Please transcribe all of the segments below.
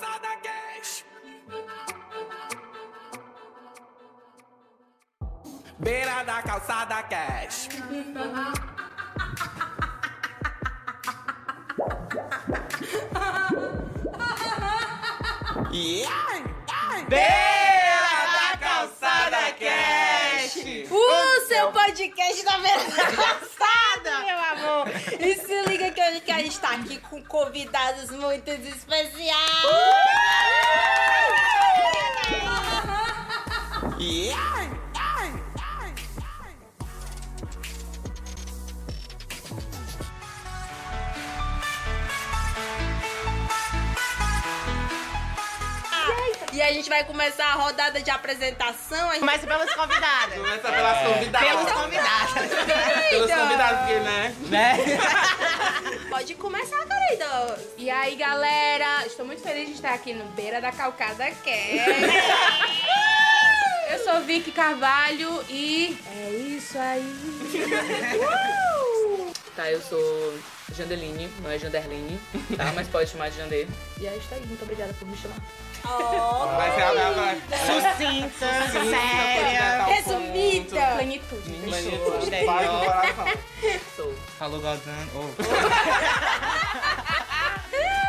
calçada cash. Beira da calçada cash. Yeah! Beira da Calçada Cash! O seu podcast da calçada, meu amor. E se liga que a gente tá aqui com convidados muito especiais. Yeah! Vai começar a rodada de apresentação. Gente... Começa pelos convidados. Começa pelas convidadas. Pelos convidados. Pelos convidados, porque, né? né? Pode começar, querida. E aí, galera, estou muito feliz de estar aqui no Beira da Calcada Cast. Eu sou Vicky Carvalho e é isso aí. Tá, eu sou Jandeline, não é Janderline, tá? Mas pode chamar de Jander. E é isso aí, muito obrigada por me chamar. Oh, Vai ser a vai. Sucinta, séria. resumida. Plenitude. Show. Vai do coração. Sou. Falou, Galdano. Oh.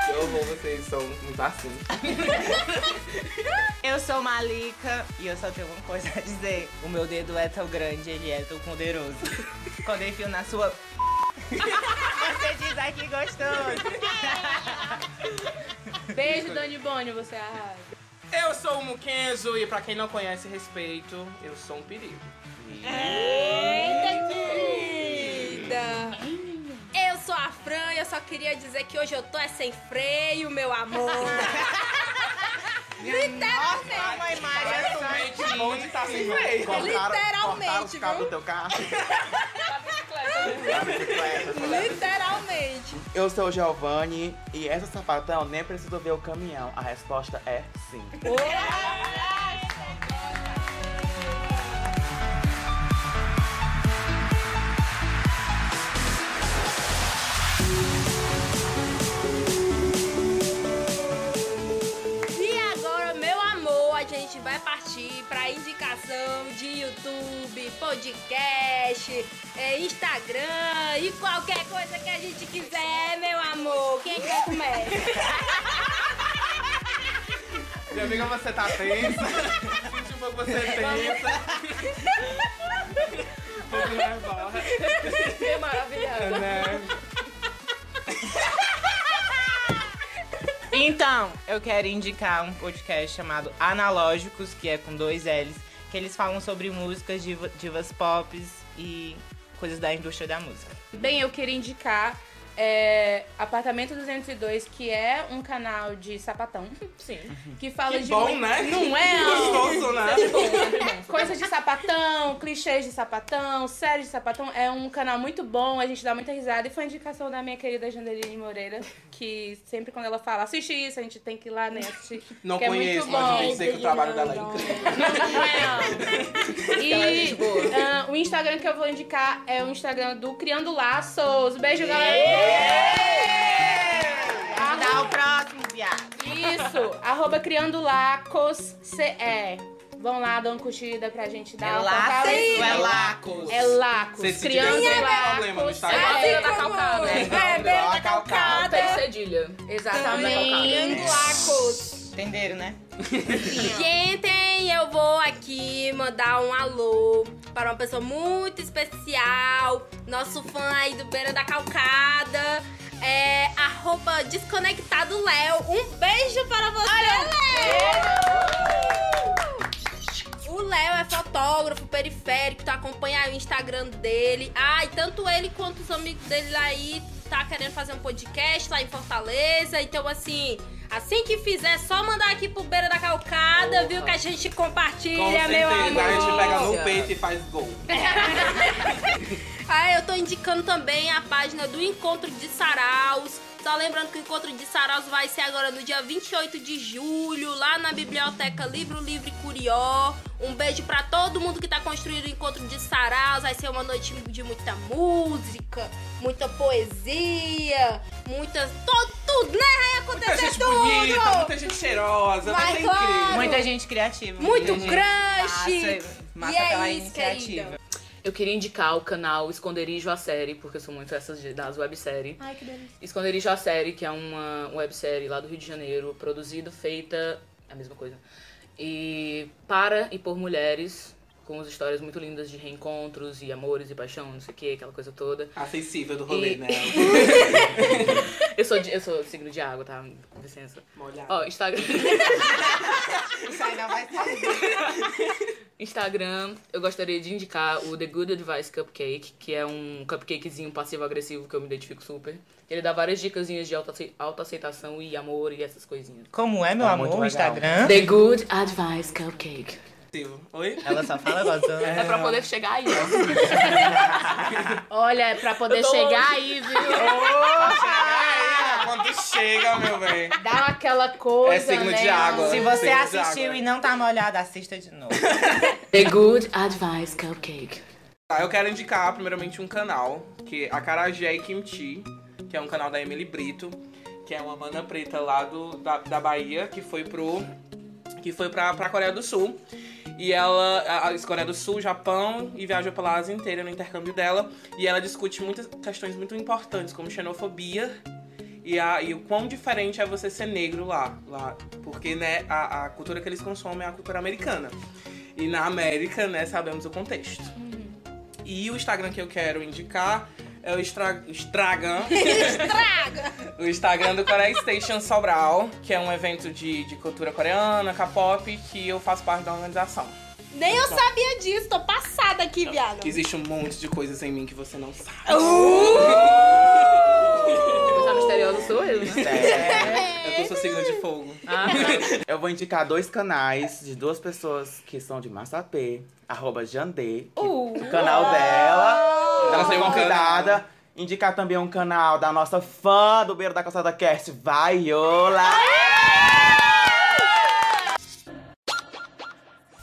Que horror, vocês são muito assim. Eu sou Malika e eu só tenho uma coisa a dizer. O meu dedo é tão grande, ele é tão poderoso. Quando eu enfio na sua... Você diz ai que gostoso. Beijo, Dani Boni, você arrasa. Eu sou o Mukenzo e pra quem não conhece, respeito, eu sou um perigo. Eita, querida. Eu sou a Fran e eu só queria dizer que hoje eu tô é sem freio, meu amor. Literalmente. Nossa, mãe Maria Totalmente bom de estar sem freio. Literalmente, os cabos viu? do teu carro. Literalmente. Eu sou o Giovanni e essa sapatão nem preciso ver o caminhão. A resposta é sim. E partir pra indicação de YouTube, podcast, é, Instagram e qualquer coisa que a gente quiser, meu amor. Quem quer comer? Minha amiga, você tá tensa. Um pouco você tensa. Um pouco nervosa. Que maravilhoso. Né? Então, eu quero indicar um podcast chamado Analógicos, que é com dois L's, que eles falam sobre músicas, diva- divas pop e coisas da indústria da música. Bem, eu queria indicar é, Apartamento 202, que é um canal de sapatão, Sim. que fala Que de... bom, muito- né? Não é? Gostoso, né? Coisas de sapatão, clichês de sapatão, séries de sapatão. É um canal muito bom, a gente dá muita risada. E foi indicação da minha querida Jandeline Moreira, que sempre quando ela fala, assiste isso, a gente tem que ir lá né, assistir. Não que é conheço, muito mas bom. eu sei que o trabalho dela é incrível. Não é, não. E ah, o Instagram que eu vou indicar é o Instagram do Criando Laços. Beijo, galera! Dá o próximo, viado. Isso, arroba Criando Lacos CE. Vão lá, dão curtida pra gente dar É uma é Lacos? É Lacos. Vocês se Criando algum Lacos. problema no. Instagram? Beira da calcada. É, beira da calcada. Tem cedilha. Exatamente. Criando lacos. Entenderam, né? Gente, eu vou aqui mandar um alô para uma pessoa muito especial, nosso fã aí do Beira da Calcada, é arroba Desconectado Léo. Um beijo para você, Léo! O Léo é fotógrafo periférico, tu acompanha aí o Instagram dele. Ah, e tanto ele quanto os amigos dele aí tá querendo fazer um podcast lá em Fortaleza. Então, assim, assim que fizer, é só mandar aqui pro Beira da Calcada, Porra. viu? Que a gente Com compartilha, meu amor. a gente pega no peito e faz gol. Ah, eu tô indicando também a página do Encontro de Saraus. Só lembrando que o Encontro de Saraus vai ser agora no dia 28 de julho, lá na Biblioteca Livro Livre Curió. Um beijo pra todo mundo que tá construindo o Encontro de Saraus. Vai ser uma noite de muita música, muita poesia, muitas. Todo, tudo, né? Vai Muita acontecer gente tudo. bonita, muita gente cheirosa, vai Vai, ser claro. incrível. Muita gente criativa. Muito muita crush. Massa, massa E é pela isso, iniciativa. querida. Eu queria indicar o canal Esconderijo a Série, porque eu sou muito essas das webséries. Ai, que delícia. Esconderijo a Série, que é uma websérie lá do Rio de Janeiro, produzida, feita. É a mesma coisa. E para e por mulheres, com as histórias muito lindas de reencontros e amores e paixão, não sei o que, aquela coisa toda. A sensível do rolê, E- né? Eu sou, de- eu sou signo de água, tá? Com licença. Molhada. Ó, Instagram. Isso aí não vai sair. Instagram, eu gostaria de indicar o The Good Advice Cupcake, que é um cupcakezinho passivo-agressivo que eu me identifico super. Ele dá várias dicasinhas de autoace- autoaceitação e amor e essas coisinhas. Como é, meu Tá amor, o. Instagram? The Good Advice Cupcake. Oi? Ela só fala gozando. É pra poder chegar aí, ó. Olha, é pra poder chegar longe. aí, viu? Aí, quando chega, meu bem. Dá aquela coisa, É signo né? de água. Se você Signo assistiu e não tá molhado, assista de novo. The Good Advice Cupcake. Tá, eu quero indicar primeiramente um canal, que é a Carajé Kimchi, que é um canal da Emily Brito, que é uma mana preta lá do, da, da Bahia, que foi pro. que foi pra, pra Coreia do Sul. E ela, a, Coreia do Sul, Japão, e viaja pela Ásia inteira no intercâmbio dela. E ela discute muitas questões muito importantes, como xenofobia e, a, e o quão diferente é você ser negro lá. lá porque, né, a, a cultura que eles consomem é a cultura americana. E na América, né, sabemos o contexto. E o Instagram que eu quero indicar é o Estra... Estragan. Estraga. o Instagram do Korea Station Sobral, que é um evento de, de cultura coreana, K-pop, que eu faço parte da organização. Nem eu sabia disso, tô passada aqui, viado. Existe um monte de coisas em mim que você não sabe. A misteriosa sou eu, né? É. É eu sou signo de fogo. Ah, Eu vou indicar dois canais de duas pessoas que são de Massapê, arroba Jandê, que- o canal dela. Ela foi convidada. Indicar também um canal da nossa fã do Beiro da Calçada Cast, Vaiola.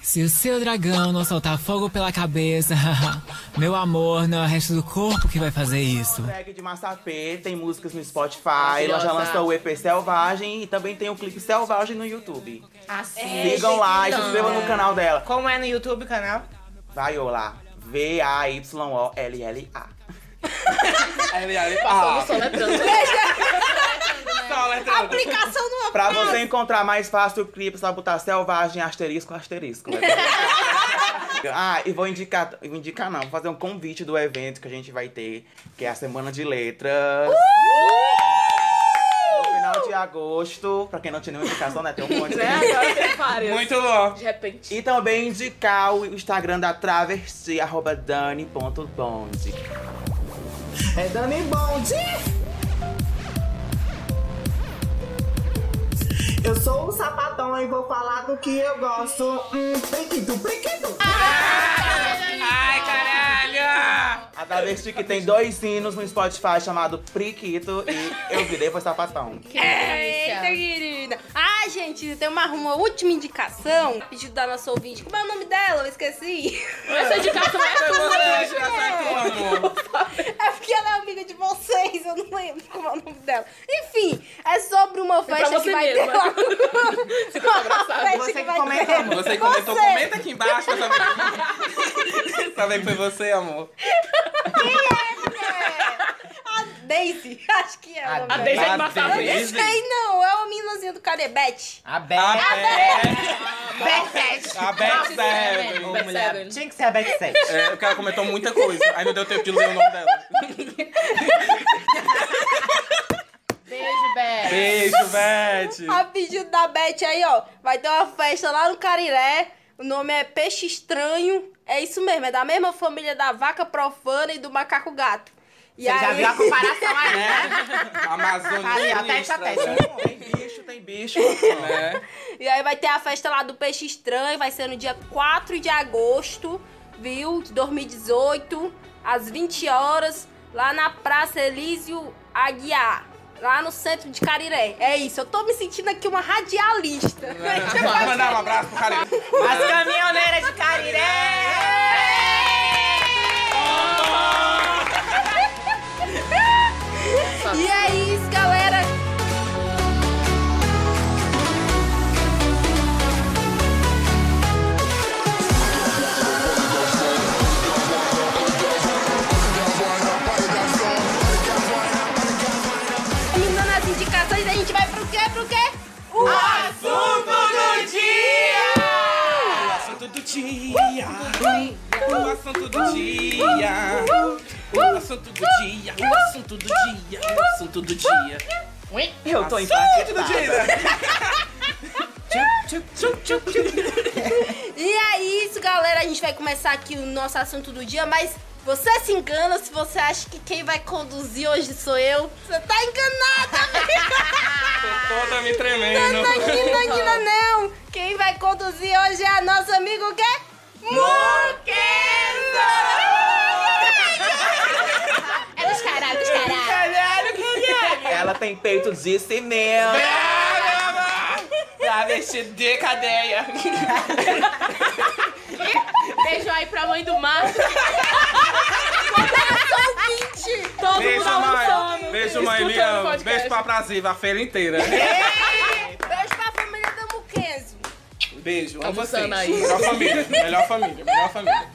Se o seu dragão não soltar fogo pela cabeça, meu amor, não é o resto do corpo que vai fazer isso. Drag de Massapê, tem músicas no Spotify, ela já lançou o EP Selvagem e também tem o clipe Selvagem no YouTube. Assim. Sigam lá e se inscrevam no canal dela. Como é no YouTube o canal? Vaiola. V-A-Y-O-L-L-A. Aí ele passou ah, no soletrando. soletrando. Aplicação numa Pra você encontrar mais fácil o clipe, é só botar selvagem, asterisco, asterisco. ah, e vou indicar, vou indicar não, vou fazer um convite do evento que a gente vai ter, que é a Semana de Letras. No final de agosto, pra quem não tinha nenhuma indicação, né? Tem um monte. Né? Agora tem várias. Muito bom. De repente. E também indicar o Instagram da Travesti, arroba dani.bonde. É Dani Bonde! Eu sou o sapatão e vou falar do que eu gosto. Hum, brinquedo, brinquedo! Caralho! A Travesti que tem dois sinos no Spotify chamado Priquito e eu virei foi sapatão. Eita, querida. Ah, gente, tem uma, uma última indicação. Pedido da nossa ouvinte. Como é o nome dela? Eu esqueci. Essa indicação é Foi tua. você, já tá com amor. É porque ela é amiga de vocês. Eu não lembro como é o nome dela. Enfim, é sobre uma pra festa que você vai mesma. ter lá. Abraçado. Uma festa Você que vai comentou, ter. amor. Você comentou, Você. comenta aqui embaixo que foi você, amor. A Daisy. Acho que é o A A. Daisy é de. Eu não sei, não. É uma meninazinha do Carebete. A Beth. A Beth. A Beth Beth. Tinha que ser a Beth 7. É, porque ela comentou muita coisa. Aí não deu tempo de ler o nome dela. Beijo, Bé. Beijo, Beth. A pedido da Beth aí, ó. Vai ter uma festa lá no Cariré. O nome é Peixe Estranho. É isso mesmo, é da mesma família da vaca profana e do macaco gato. E Você já aí- viu a comparação aí, né? Amazônia Ali, ó, sinistra, teste a né? Tem bicho, tem bicho. Né? E aí vai ter a festa lá do Peixe Estranho, vai ser no dia 4 de agosto, viu? De 2018, às 20 horas, lá na Praça Elísio Aguiar, lá no centro de Cariré. É isso, eu tô me sentindo aqui uma radialista. Vai mandar um abraço pro cara. As caminhoneiras de Cariré! E é assunto do dia. O assunto do dia. O assunto do dia. O assunto do dia. Eu tô Assunto do impactada. E é isso, galera. A gente vai começar aqui o nosso assunto do dia, mas você se engana se você acha que quem vai conduzir hoje sou eu. Você tá enganada, Tô toda me tremendo. não engana, engana não. Quem vai conduzir hoje é nosso amigo que É dos caralho, dos caralho. Caralho, caralho. Ela tem peito de cimento. Pra vestir de cadeia. Beijo aí pra mãe do mar. Todo Beijo, mundo mãe. almoçando. Beijo, mãe. Escutando Me podcast. Beijo pra a feira inteira. Beijo Beijo. Amo Almoçando vocês. aí. Melhor família. Melhor família. Melhor família.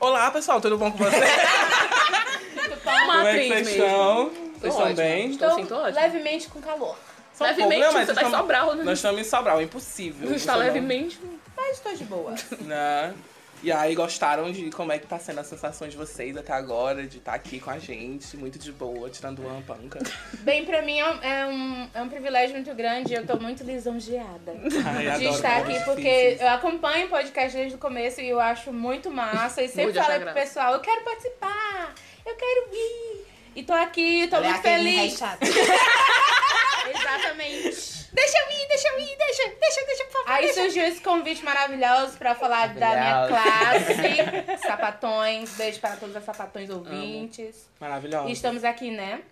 Olá, pessoal. Tudo bom com vocês? Uma Como é que atriz vocês mesmo. estão? Tô Vocês estão ótima. bem? Estou sim, tô ótima. levemente com calor. Só um Levemente, pouco, mas você tá em estamos- Sobral, né? Nós estamos em Sobral, impossível. Não está Você não- levemente. Mas tô de boa. Né? E aí, gostaram de como é que tá sendo a sensação de vocês até agora, de estar aqui com a gente, muito de boa, tirando uma panca. Bem, pra mim é um, é um, é um privilégio muito grande. Eu tô muito lisonjeada. Ai, de estar aqui, porque difíceis. eu acompanho o podcast desde o começo e eu acho muito massa. E sempre falei achar pro pessoal, eu quero participar, eu quero vir. E tô aqui, tô Olha muito feliz. Exatamente. Deixa eu ir, deixa eu ir, deixa, deixa, deixa, por favor. Aí surgiu esse convite maravilhoso pra falar da minha classe, sapatões. Beijo para todos os sapatões ouvintes. Maravilhosa. E estamos aqui, né?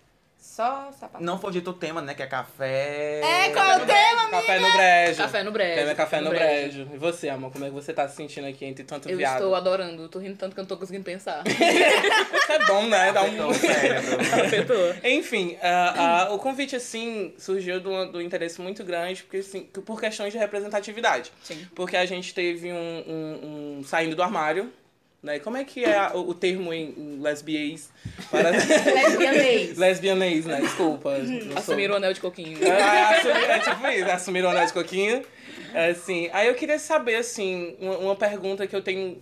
Só sapatões. Não foi dito o tema, né? Que é café. É, qual é o tema, Café no brejo. Café no brejo. Tema é café no, brejo. E você, amor, como é que você tá se sentindo aqui entre tanto Eu viado? estou adorando, tô rindo tanto que eu não tô conseguindo pensar. Isso é bom, né? Dá um... Então. Afetou. Enfim, ah, ah, o convite, assim, surgiu do, do interesse muito grande porque, assim, por questões de representatividade. Sim. Porque a gente teve um, um- um saindo do armário, né? Como é que é a- o, o termo em, em lesbiês? Para... Lesbianês. Lesbianês, né? Desculpa. sou- Assumir o anel de coquinho. É, assumir- é tipo isso, assumir o anel de coquinho. É, Assim, aí eu queria saber, assim, uma, uma pergunta que eu tenho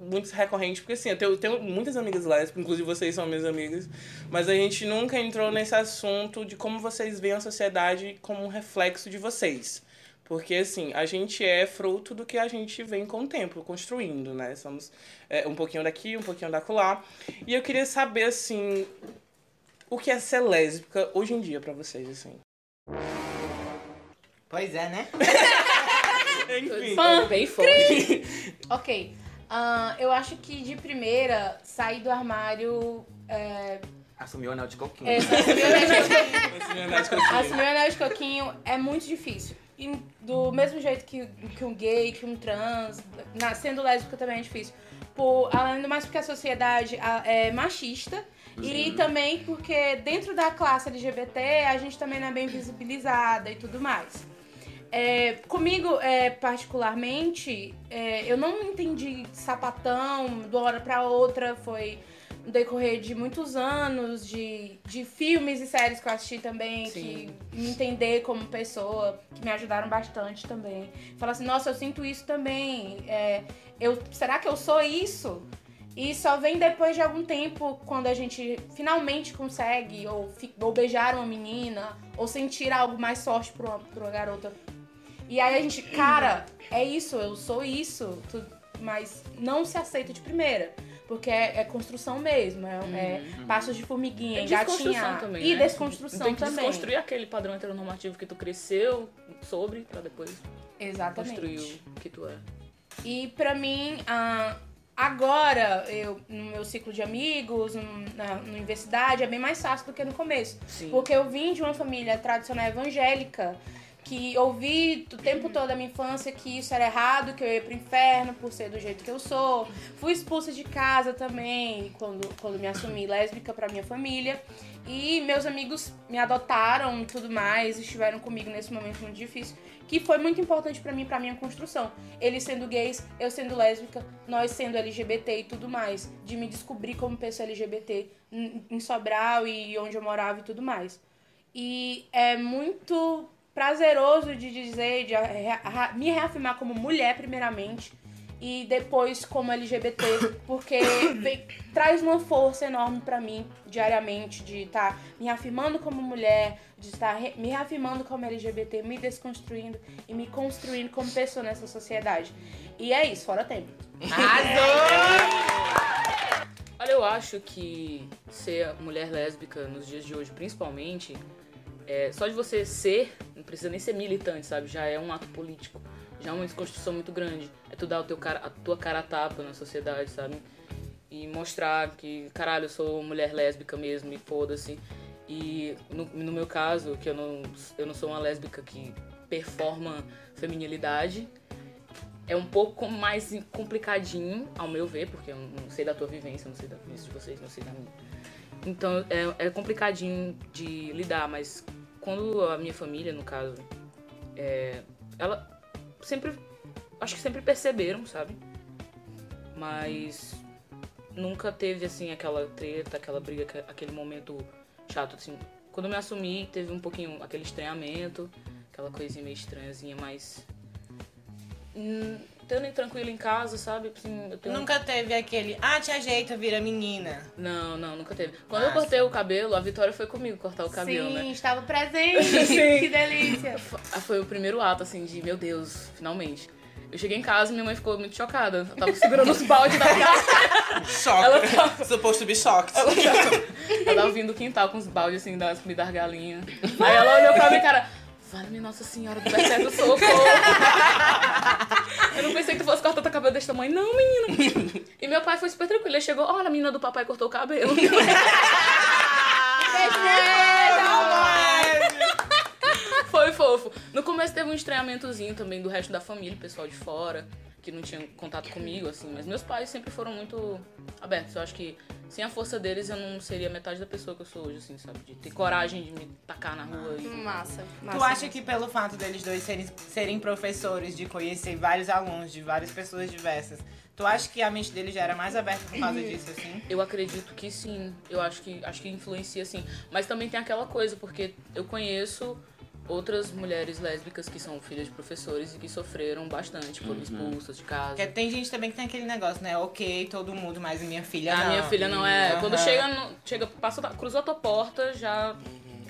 muito recorrente, porque assim, eu tenho, tenho muitas amigas lésbicas, inclusive vocês são minhas amigas, mas a gente nunca entrou nesse assunto de como vocês veem a sociedade como um reflexo de vocês. Porque, assim, a gente é fruto do que a gente vem com o tempo, construindo, né? Somos é, um pouquinho daqui, um pouquinho da colar. E eu queria saber, assim, o que é ser lésbica hoje em dia pra vocês, assim. Pois é, né? Enfim. É bem forte. Ok. Ah, eu acho que de primeira, sair do armário. É, Assumiu o anel de coquinho. é, assumir o anel de coquinho. Assumir o anel de coquinho é muito difícil. E do mesmo jeito que, que um gay, que um trans, na- sendo lésbica também é difícil. Por, além do mais porque a sociedade é machista. E também porque dentro da classe LGBT a gente também não é bem visibilizada e tudo mais. É, comigo, é, particularmente, é, eu não entendi sapatão de uma hora pra outra. Foi no decorrer de muitos anos, de, de filmes e séries que eu assisti também, Sim. que me entender como pessoa, que me ajudaram bastante também. Falar assim, nossa, eu sinto isso também. É, eu, será que eu sou isso? E só vem depois de algum tempo, quando a gente finalmente consegue, ou, ou beijar uma menina, ou sentir algo mais forte pra uma, pra uma garota. E aí a gente, cara, é isso, eu sou isso, mas não se aceita de primeira. Porque é, é construção mesmo, é, é passos de formiguinha, É desconstrução engatinhar. também, E né? desconstrução Tem que também. desconstruir aquele padrão heteronormativo que tu cresceu sobre pra depois Exatamente. construir o que tu é. E pra mim, ah, agora, eu, no meu ciclo de amigos, na, na universidade, é bem mais fácil do que no começo. Sim. Porque eu vim de uma família tradicional evangélica, que ouvi o tempo todo da minha infância que isso era errado, que eu ia pro inferno por ser do jeito que eu sou. Fui expulsa de casa também, quando, quando me assumi lésbica pra minha família. E meus amigos me adotaram e tudo mais, estiveram comigo nesse momento muito difícil, que foi muito importante pra mim, pra minha construção. Eles sendo gays, eu sendo lésbica, nós sendo LGBT e tudo mais. De me descobrir como pessoa LGBT em Sobral e onde eu morava e tudo mais. E é muito prazeroso de dizer, de me reafirmar como mulher, primeiramente, e depois como LGBT, porque vem- traz uma força enorme pra mim diariamente de estar me afirmando como mulher, de estar re- me reafirmando como LGBT, me desconstruindo e me construindo como pessoa nessa sociedade. E é isso, fora tempo. Olha, eu acho que ser mulher lésbica nos dias de hoje, principalmente, é, só de você ser, não precisa nem ser militante, sabe? Já é um ato político. Já é uma desconstrução muito grande. É tu dar o teu cara, a tua cara a tapa na sociedade, sabe? E mostrar que, caralho, eu sou mulher lésbica mesmo e foda-se. E no, no meu caso, que eu não, eu não sou uma lésbica que performa feminilidade, é um pouco mais complicadinho, ao meu ver, porque eu não sei da tua vivência, não sei da vivência de vocês, não sei da minha. Então é, é complicadinho de lidar, mas quando a minha família, no caso, é, ela sempre. Acho que sempre perceberam, sabe? Mas nunca teve assim aquela treta, aquela briga, aque- aquele momento chato, assim. Quando eu me assumi, teve um pouquinho aquele estranhamento, aquela coisinha meio estranhazinha, mas. Tendo tranquilo em casa, sabe? Assim, eu tenho... Nunca teve aquele, ah, te ajeita, vira menina. Não, não, nunca teve. Quando eu Massa. cortei o cabelo, a Vitória foi comigo cortar o cabelo, Sim, né? estava presente. Sim. que delícia. Ah, Foi o primeiro ato, assim, de meu Deus, finalmente. Eu cheguei em casa e minha mãe ficou muito chocada. Eu tava segurando os baldes da casa. Choque. Ela tá- Supposed to be shocked. Ela tava, ela tava vindo do quintal com os baldes, assim, das comidas das galinhas. Aí ela olhou pra mim, cara, vale-me Nossa Senhora do Perpétuo Socorro. Eu não pensei que tu fosse cortar teu cabelo desse tamanho. Não, menino. E meu pai foi super tranquilo. Ele chegou, olha, a menina do papai cortou o cabelo. Foi fofo. No começo teve um estranhamentozinho também do resto da família, pessoal de fora, que não tinha contato comigo, assim. Mas meus pais sempre foram muito abertos. Eu acho que sem a força deles eu não seria metade da pessoa que eu sou hoje, assim, sabe? De ter coragem de me tacar na rua e. Massa. Tu acha que pelo fato deles dois serem, serem professores, de conhecer vários alunos, de várias pessoas diversas, tu acha que a mente deles já era mais aberta por causa disso, assim? Eu acredito que sim. Eu acho que acho que influencia sim. Mas também tem aquela coisa, porque eu conheço outras mulheres lésbicas que são filhas de professores e que sofreram bastante, foram expulsas de casa. Porque tem gente também que tem aquele negócio, né? Ok, todo mundo, mas minha filha A não. minha filha não é. Aham. Quando chega, chega passa, cruzou a tua porta, já.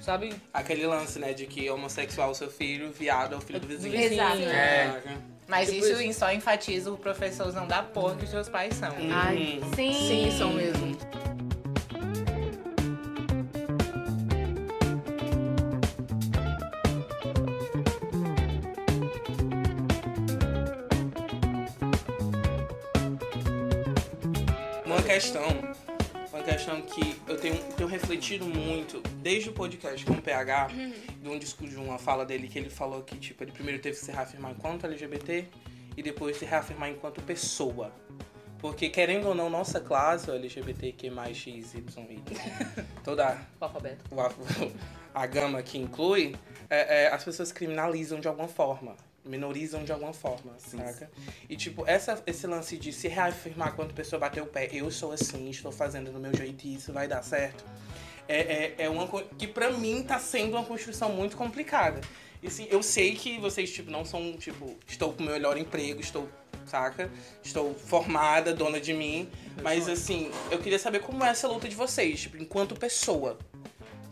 Sabe? Aquele lance, né, de que homossexual é o seu filho, viado é o filho do vizinho. Vizinho, Exato. é. É. Mas Tipo isso, isso. só enfatiza o professor não dá porra que os seus pais são. Ai, Sim. sim, são mesmo. Questão, uma questão que eu tenho, tenho refletido muito desde o podcast com o PH, de um discurso de uma fala dele que ele falou que tipo, ele primeiro teve que se reafirmar enquanto LGBT e depois se reafirmar enquanto pessoa. Porque querendo ou não, nossa classe, o LGBTQ X, Y, Y, toda O alfabeto. a, a gama que inclui, é, é, as pessoas criminalizam de alguma forma. Minorizam de alguma forma, saca? E, tipo, essa, esse lance de se reafirmar quando a pessoa bater o pé, eu sou assim, estou fazendo do meu jeito e isso vai dar certo, é, é, é uma coisa que pra mim tá sendo uma construção muito complicada. E, assim, eu sei que vocês, tipo, não são, tipo, estou com o meu melhor emprego, estou, saca? Estou formada, dona de mim. Mas, assim, eu queria saber como é essa luta de vocês, tipo, enquanto pessoa.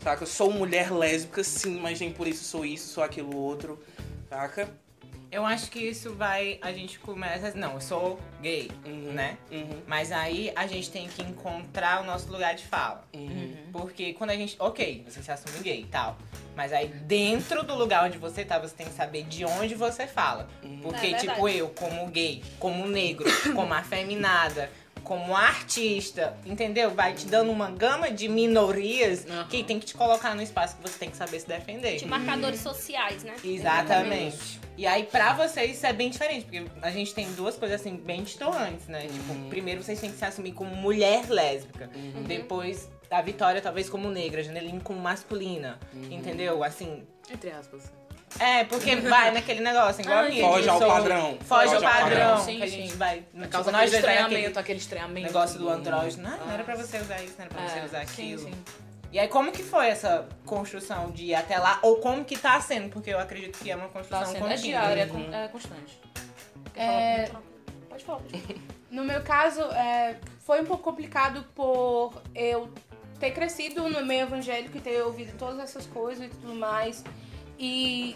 Saca? Eu sou mulher lésbica, sim, mas nem por isso sou isso, sou aquilo outro. Saca? Eu acho que isso vai. A gente começa. Não, eu sou gay, Uhum. né? Uhum. Mas aí a gente tem que encontrar o nosso lugar de fala. Uhum. Porque quando a gente. Ok, você se assume gay e tal. Mas aí dentro do lugar onde você tá, você tem que saber de onde você fala. Porque, É tipo, eu, como gay, como negro, como afeminada, como artista, entendeu? Vai te dando uma gama de minorias Aham. que tem que te colocar no espaço que você tem que saber se defender. De marcadores sociais, né? Exatamente. E aí, pra vocês, isso é bem diferente, porque a gente tem duas coisas, assim, bem distantes, né? Tipo, primeiro vocês têm que se assumir como mulher lésbica. Depois, a Vitória, talvez, como negra, a Janeline como masculina. Entendeu? Assim. Entre aspas. É, porque vai naquele negócio, igual Ah, a mim. Foge ao sou- padrão. Foge ao Foge ao padrão. padrão. Sim, que a sim. gente vai. Por causa vai estranhamento, aquele estranhamento. negócio do andrógeno. Ah, não era pra você usar isso, não era pra você É, usar sim, aquilo. sim. E aí, como que foi essa construção de ir até lá? Ou como que tá sendo? Porque eu acredito que é uma construção Tá sendo, é contínua. diária, é, con- é constante. É, falar? Pode falar. pode falar. No meu caso, é, foi um pouco complicado por eu ter crescido no meio evangélico e ter ouvido todas essas coisas e tudo mais. E,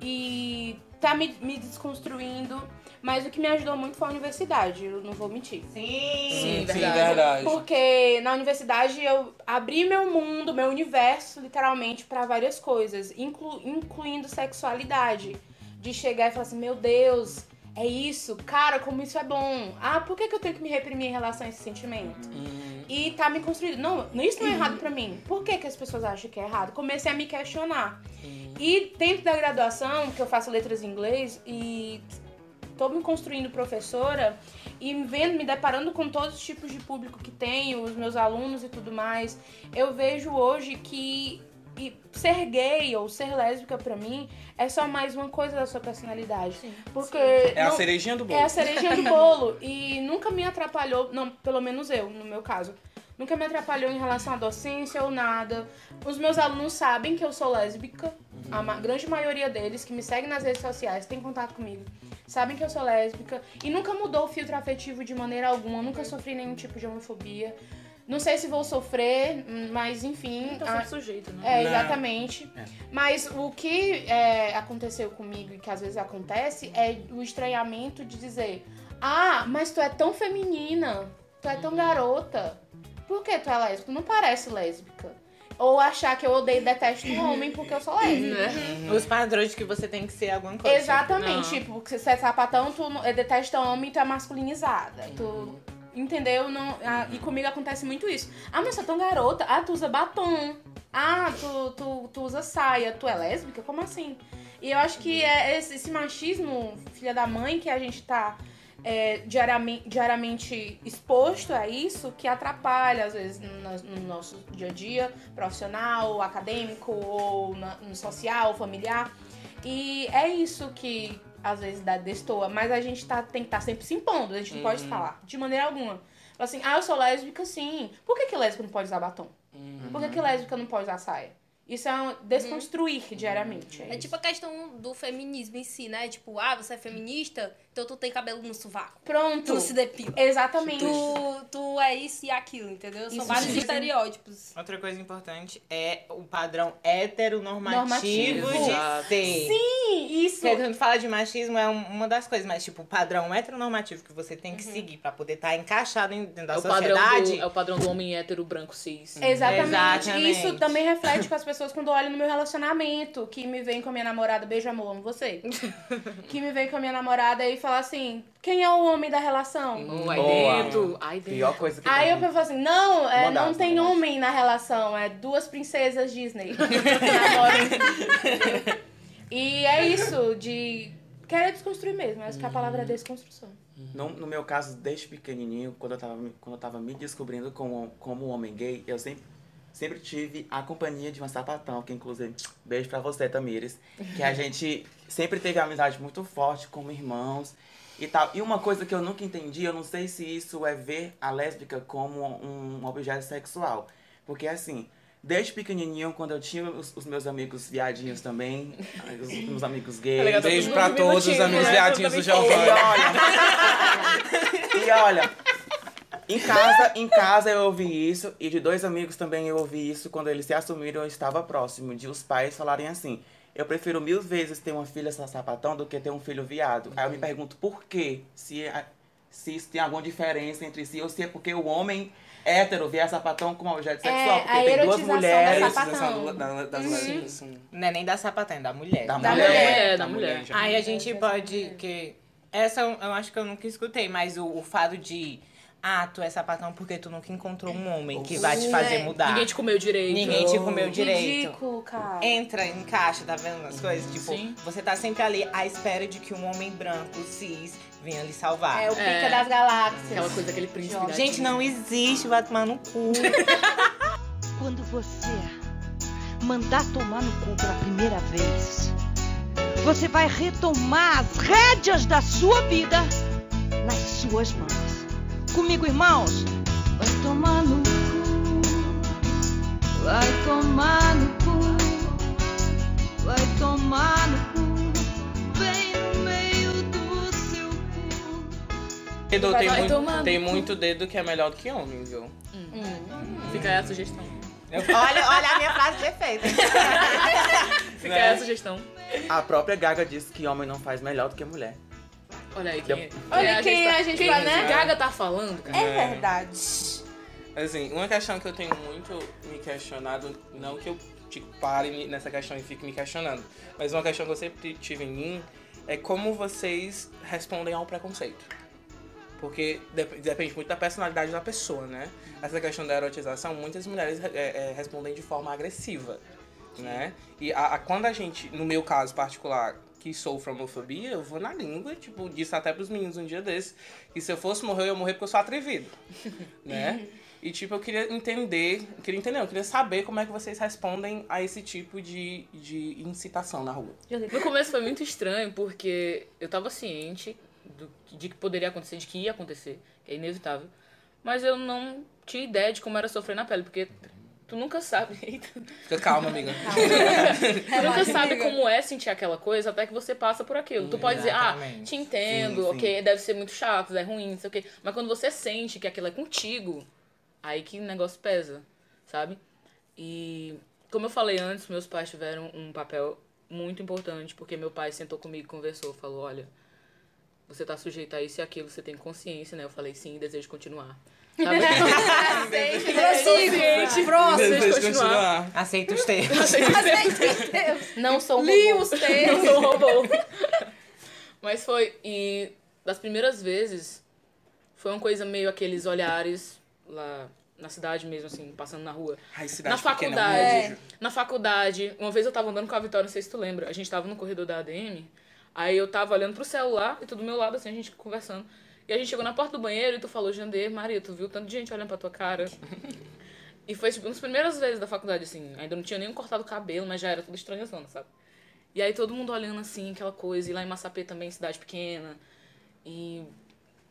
e tá me, me desconstruindo. Mas o que me ajudou muito foi a universidade, eu não vou mentir. Sim. Sim, Sim, verdade. verdade. Porque na universidade eu abri meu mundo, meu universo, literalmente, pra várias coisas, inclu- incluindo sexualidade. De chegar e falar assim: meu Deus, é isso, cara, como isso é bom. Ah, por que, que eu tenho que me reprimir em relação a esse sentimento? Hum, E tá me construindo. Não, isso não é errado pra mim. Por que, que as pessoas acham que é errado? Comecei a me questionar. E dentro da graduação, que eu faço letras em inglês e tô me construindo professora e vendo, me deparando com todos os tipos de público que tenho, os meus alunos e tudo mais, eu vejo hoje que e ser gay ou ser lésbica pra mim é só mais uma coisa da sua personalidade. Porque É a não- cerejinha do bolo. é a cerejinha do bolo. E nunca me atrapalhou, não, pelo menos eu, no meu caso. Nunca me atrapalhou em relação à docência ou nada. Os meus alunos sabem que eu sou lésbica. A ma- grande maioria deles que me seguem nas redes sociais, tem contato comigo, sabem que eu sou lésbica. E nunca mudou o filtro afetivo de maneira alguma. Nunca sofri nenhum tipo de homofobia. Não sei se vou sofrer, mas enfim. Tá a- sujeito, né? é, exatamente. Mas o que é, aconteceu comigo e que às vezes acontece é o estranhamento de dizer: Ah, mas tu é tão feminina, tu é tão garota. Por que tu é lésbica? Tu não parece lésbica. Ou achar que eu odeio e detesto um homem porque eu sou lésbica. Né? Os padrões de que você tem que ser alguma coisa. Exatamente. Não. Tipo, porque você é sapatão, tu detesta homem, tu é masculinizada. Tu. Entendeu? Não, ah, e comigo acontece muito isso. Ah, mas você é tão garota. Ah, tu usa batom. Ah, tu, tu, tu usa saia. Tu é lésbica? Como assim? E eu acho que é esse, esse machismo, filha da mãe, que a gente tá é, diariamente, diariamente exposto a isso, que atrapalha, às vezes, no, no nosso dia a dia, profissional, acadêmico, ou na- no social, familiar. E é isso que às vezes dá destoa, mas a gente tá, tem que estar sempre se impondo, a gente não pode falar de maneira alguma. Fala Assim, ah, eu sou lésbica, sim. Por que, que lésbica não pode usar batom? Por que, que lésbica não pode usar saia? Isso é um desconstruir diariamente. É, É tipo a questão do feminismo em si, né? Tipo, ah, você é feminista, então tu tem cabelo no sovaco. Pronto. Tu se depila. Exatamente. Tu, tu é isso e aquilo, entendeu? São Isso vários sim. estereótipos. Outra coisa importante é o padrão heteronormativo Normativo. de ser. Sim, isso. Porque quando fala de machismo é um- uma das coisas, mas tipo, o padrão heteronormativo que você tem que Uhum. seguir pra poder estar encaixado em- dentro da É sociedade. do, é o padrão do homem hétero, branco, cis. Exatamente. Exatamente. Isso também reflete com as pessoas quando olham no meu relacionamento. Que me vem com a minha namorada, beijo amor, amo você. que me vem com a minha namorada e fala assim: quem é o homem da relação? Oh, aí Boa. dentro, aí dentro. Pior coisa que Aí tem. eu falo assim, não, é, não tem homem na relação, é duas princesas Disney. e é isso, de querer desconstruir mesmo. Acho que a palavra é desconstrução. No, no meu caso, desde pequenininho, quando eu tava, me- quando eu tava me descobrindo como, como um homem gay, eu sempre, sempre tive a companhia de uma sapatão, que inclusive, beijo pra você, Tamires, que a gente sempre teve amizade muito forte como irmãos e tal. E uma coisa que eu nunca entendi, eu não sei se isso é ver a lésbica como um objeto sexual. Porque assim, desde pequenininho, quando eu tinha os, os meus amigos viadinhos também, os meus amigos gays... legal, Beijo pra todos os amigos né? viadinhos do E Giovanni. olha, e olha, em casa, em casa eu ouvi isso, e de dois amigos também eu ouvi isso quando eles se assumiram, eu estava próximo, de os pais falarem assim. Eu prefiro mil vezes ter uma filha sa- sapatão do que ter um filho viado. Aí eu me pergunto por quê? Se, a- se isso tem alguma diferença entre si, ou se é porque o homem hétero vê a sapatão como objeto É, sexual. Porque a tem duas erotização da mulheres. sapatão. Da- da- das Uhum. lésbicas. Não é nem da sapatão, é da mulher. Da Da mulher. mulher. É, da mulher. já. Aí a gente pode. Que, essa eu eu acho que eu nunca escutei, mas o, o fato de. Ah, tu é sapatão porque tu nunca encontrou um homem que vai te fazer É. mudar. Ninguém te comeu direito. Ninguém te comeu direito. Ridículo, cara. Entra, encaixa, tá vendo as coisas? Tipo, Sim. você tá sempre ali à espera de que um homem branco, cis, venha lhe salvar. É o pica É. das galáxias. Aquela coisa, aquele príncipe. Gente, não existe, vai tomar no cu. Quando você mandar tomar no cu pela primeira vez, você vai retomar as rédeas da sua vida nas suas mãos. Comigo, irmãos? Vai tomar no cu, vai tomar no cu, vai tomar no cu, bem no meio do seu cu. Dedo, Vai tem, vai muito, tomar tem muito dedo que é melhor do que homem, viu? Fica aí a sugestão. Olha, olha a minha frase de efeito. Fica Né? aí a sugestão. A própria Gaga disse que homem não faz melhor do que mulher. Olha aí quem, Olha quem a gente quem vai, né? Gaga tá falando, cara. É verdade. Assim, uma questão que eu tenho muito me questionado, não que eu tipo, pare me- nessa questão e fique me questionando, mas uma questão que eu sempre tive em mim é como vocês respondem ao preconceito. Porque dep- depende muito da personalidade da pessoa, né? Essa questão da erotização, muitas mulheres é, é, respondem de forma agressiva, né? E a, a- quando a gente, no meu caso particular, que sofro homofobia, eu vou na língua, tipo, disse até pros meninos um dia desse, que se eu fosse morrer, eu ia morrer porque eu sou atrevido, né? E, tipo, eu queria entender, eu queria entender, eu queria saber como é que vocês respondem a esse tipo de, de incitação na rua. No começo foi muito estranho, porque eu tava ciente do, de que poderia acontecer, de que ia acontecer, que é inevitável. Mas eu não tinha ideia de como era sofrer na pele, porque tu nunca sabe. Eita. Fica calma, amiga. Tu nunca sabe como é sentir aquela coisa até que você passa por aquilo. Tu pode dizer, ah, te entendo, Sim, sim. ok, deve ser muito chato, é ruim, não sei o quê. Mas quando você sente que aquilo é contigo, aí que o negócio pesa, sabe? E como eu falei antes, meus pais tiveram um papel muito importante, porque meu pai sentou comigo, conversou, falou, olha, você tá sujeito a isso e aquilo, você tem consciência, né? Eu falei, sim, desejo continuar. Sabe? Prossigo. Próximo. Desejo continuar. Aceita os termos. Não sou um Li robô. os Eu textos. sou um robô. Mas foi. E das primeiras vezes, foi uma coisa meio aqueles olhares lá na cidade mesmo, assim, passando na rua. Ai, cidade Na pequena, faculdade. eu desejo. Na faculdade, uma vez eu tava andando com a Vitória, não sei se tu lembra. A gente tava no corredor da ADM. Aí eu tava olhando pro celular e tu do meu lado, assim, a gente conversando. E a gente chegou na porta do banheiro e tu falou, Jandê, Maria, tu viu tanto de gente olhando pra tua cara. e foi, tipo, uma das primeiras vezes da faculdade, assim. Ainda não tinha nem cortado o cabelo, mas já era tudo estranhazona, sabe? E aí todo mundo olhando assim, aquela coisa. E lá em Massapê também, cidade pequena. E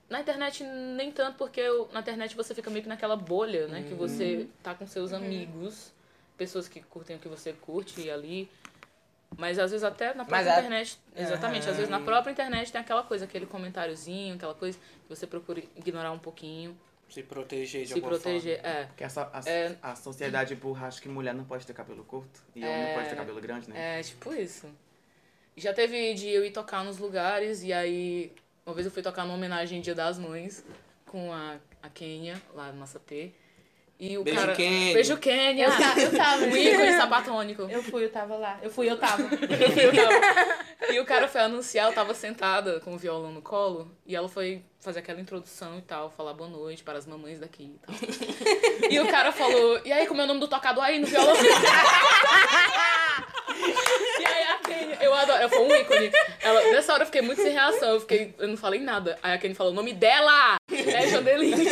na internet nem tanto, porque eu- na internet você fica meio que naquela bolha, né? Que você tá com seus amigos, pessoas que curtem o que você curte ali. Mas às vezes até na própria Mas internet. Exatamente, às vezes na própria internet tem aquela coisa, aquele comentáriozinho, aquela coisa que você procura ignorar um pouquinho, Se proteger de se alguma proteger. É. Que essa, a, É. a sociedade burra acha que mulher não pode ter cabelo curto e homem não pode ter cabelo grande, né? É, tipo isso. Já teve de eu ir tocar nos lugares, e aí, uma vez eu fui tocar numa homenagem Dia das Mães com a, a Kenya, lá no Massapê. E o Beijo, cara. Kenya. Beijo, Kenya! Eu, ta- eu tava. O ícone sapatônico. Eu fui, eu tava lá. Eu fui, eu tava. Eu tava- E o cara foi anunciar, eu tava sentada com o violão no colo, e ela foi fazer aquela introdução e tal, falar boa noite para as mamães daqui e tal. E o cara falou, e aí, como é o nome do tocador aí no violão? E aí a Kenny, eu adoro, ela foi um ícone. Ela, nessa hora eu fiquei muito sem reação, eu, fiquei, eu não falei nada. Aí a Kenny falou, o nome dela é Jandeline.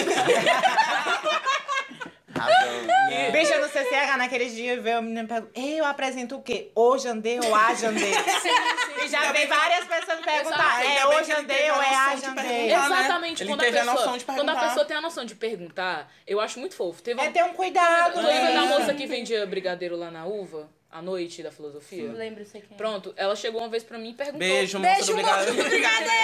Razão. Bicho, eu no CCH naqueles dias veio a menina perguntar, eu apresento o quê? O Jandê ou a Jandê? E já veio várias pessoas perguntar, é Ainda bem o que ele Jandê teve a ou é a perguntar. né? Exatamente, Ele quando a, a pessoa, noção de quando a pessoa tem a noção de perguntar, eu acho muito fofo. Teve É uma, ter um cuidado. Tu lembra da moça que vendia brigadeiro lá na uva? À noite da filosofia? Não lembro, sei quem. é. Pronto, ela chegou uma vez pra mim e perguntou. Beijo, moça Beijo, do moça Brigadeiro. do brigadeiro.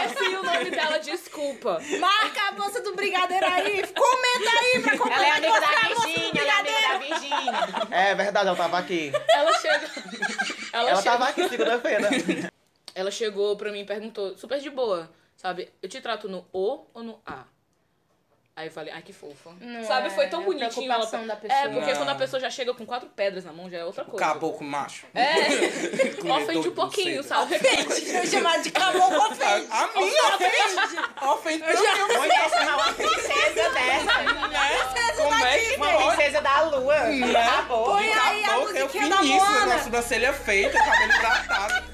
Eu esqueci o nome dela, desculpa. Marca a moça do brigadeiro aí. Comenta aí pra Ela é amiga da a moça Virgínia, ela é amiga da. Virgínia. É verdade, ela tava aqui. Ela chega. Ela, Ela chega, tava aqui segunda-feira. ela chegou pra mim e perguntou, super de boa, sabe? Eu te trato no O ou no A? Aí eu falei, ai que fofa. Não sabe, é, foi tão é a bonitinho. Ela... da pessoa. É, porque Não. quando a pessoa já chega com quatro pedras na mão, já é outra coisa. Caboclo macho. É, ofende um pouquinho, sabe? Eu chamar de caboclo ofende. A mim ofende. Ofende Deus. Mulher chamar uma princesa dessa. Como é que Uma princesa da lua. Acabou. Põe aí a Caboclo, eu musiquinha da Moana. na sobrancelha feita, cabelo hidratado.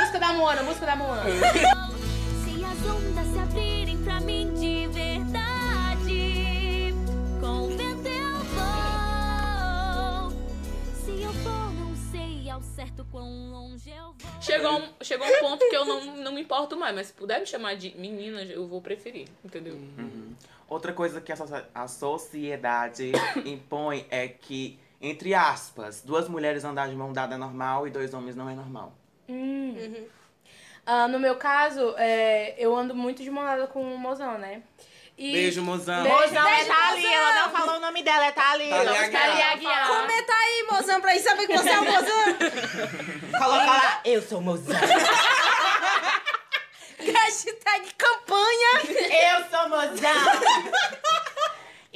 Música da Moana, música da Moana. certo quão longe eu vou. Chegou um, chegou um ponto que eu não, não me importo mais, mas se puder me chamar de menina, eu vou preferir, entendeu? Outra coisa que a, a sociedade impõe é que, entre aspas, duas mulheres andar de mão dada é normal e dois homens não é normal. Ah, no meu caso, é, eu ando muito de mão dada com o mozão, né? E- Beijo, mozão. Beijo. Mozão é Beijo, Thali, mozão. ela não falou o nome dela, é Thali. Thali Não, Aguiar. Thali Aguiar. Comenta aí, mozão, pra gente saber que você é o mozão. Coloca lá, eu sou mozão. Hashtag campanha. eu sou mozão.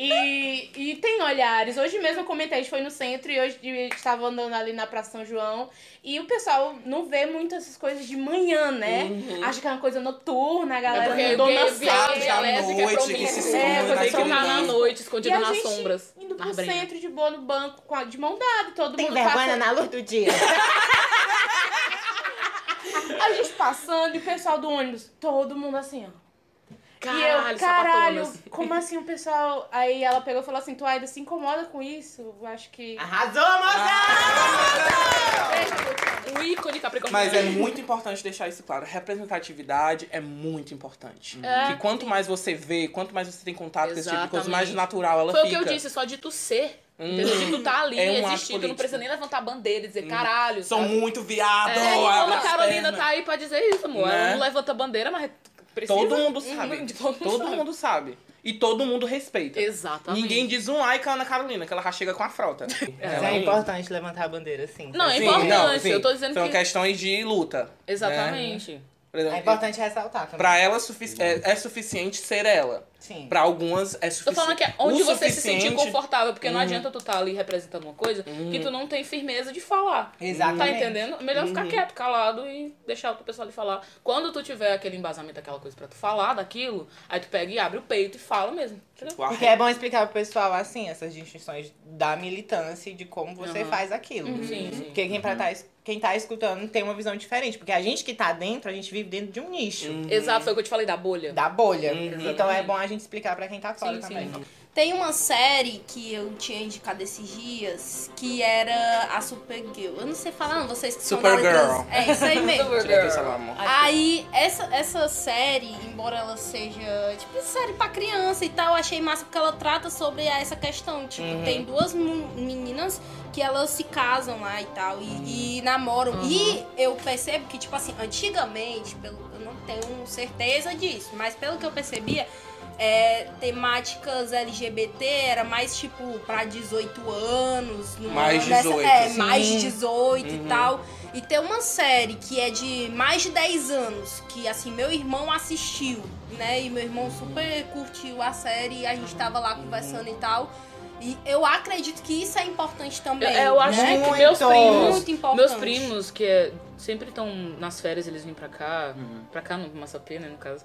E, e tem olhares. Hoje mesmo eu comentei, a gente foi no centro e hoje estava andando ali na Praça São João. E o pessoal não vê muito essas coisas de manhã, né? Acha que é uma coisa noturna, a galera porque não dona gay, sala. à é noite, que se É, esconde coisa Tem que na noite, E escondido a nas gente sombras. indo pro nas brenhas. centro de boa no banco, com a- de mão dada, e todo Tem mundo vergonha passando. na luz do dia. A gente passando e o pessoal do ônibus, todo mundo assim, ó. E Caralho, eu, caralho, sapatonas. como assim o pessoal. Aí ela pegou e falou assim: tu ainda se incomoda com isso? Eu acho que. Arrasou, mozão! Um ícone capricorniano. Mas é muito importante deixar isso claro. Representatividade é muito importante. É. Que quanto mais você vê, quanto mais você tem contato com esse tipo de coisa, Exatamente. mais natural ela Foi fica. o que eu disse, só de tu ser. Hum. Entendeu? De tu tá ali, É um existir, tu não precisa nem levantar a bandeira e dizer caralho. São sabe? muito viado. É, e a Carolina pernas. tá aí pra dizer isso, amor. Né? Ela não levanta a bandeira, mas precisa. Todo mundo sabe. Todo mundo todo sabe. mundo sabe. E todo mundo respeita. Exatamente. Ninguém diz um ai com a Ana Carolina, que ela já chega com a frota. Mas Ela é não- importante levantar a bandeira, sim. Não, é Sim, importante. não, sim. Eu tô dizendo São que. questões de luta. né? Exatamente. Exemplo, É importante ressaltar também. Pra ela é, sufici- é- é suficiente ser ela. Sim. Pra algumas é Tô suficiente. falando que é onde o você se sentir confortável, porque não Uhum. adianta tu tá ali representando uma coisa que tu não tem firmeza de falar. Exatamente. Tá entendendo? Melhor ficar Uhum. quieto, calado e deixar o pessoal ali falar. Quando tu tiver aquele embasamento, aquela coisa pra tu falar daquilo, aí tu pega e abre o peito e fala mesmo. Entendeu? Uau. Porque é bom explicar pro pessoal, assim, essas distinções da militância e de como você Uhum. faz aquilo. Sim, sim. Porque quem, pra tá, quem tá escutando tem uma visão diferente. Porque a gente que tá dentro, a gente vive dentro de um nicho. Exato, foi o que eu te falei da bolha. Da bolha. Uhum. Então é bom a gente explicar pra quem tá fora Sim, sim. também. Tem uma série que eu tinha indicado esses dias, que era a Supergirl. Eu não sei falar, não, vocês que são da Supergirl. letras- É isso aí mesmo. Aí, essa, essa série, embora ela seja, tipo, série pra criança e tal, eu achei massa porque ela trata sobre essa questão. Tipo, Uhum. tem duas meninas que elas se casam lá e tal, e, e namoram. E eu percebo que, tipo assim, antigamente, pelo, eu não tenho certeza disso, mas pelo que eu percebia, é, temáticas LGBT era mais, tipo, pra 18 anos. numa- Mais 18, é, sim. mais de 18 Uhum. e tal. E tem uma série que é de mais de 10 anos, que assim, meu irmão assistiu, né? E meu irmão super curtiu a série e a gente tava lá conversando e tal. E eu acredito que isso é importante também. Eu, eu acho né? que meus Muito. primos, Muito importante. meus primos, que é- sempre estão nas férias, eles vêm pra cá, Uhum. pra cá no Massapê, né, no caso.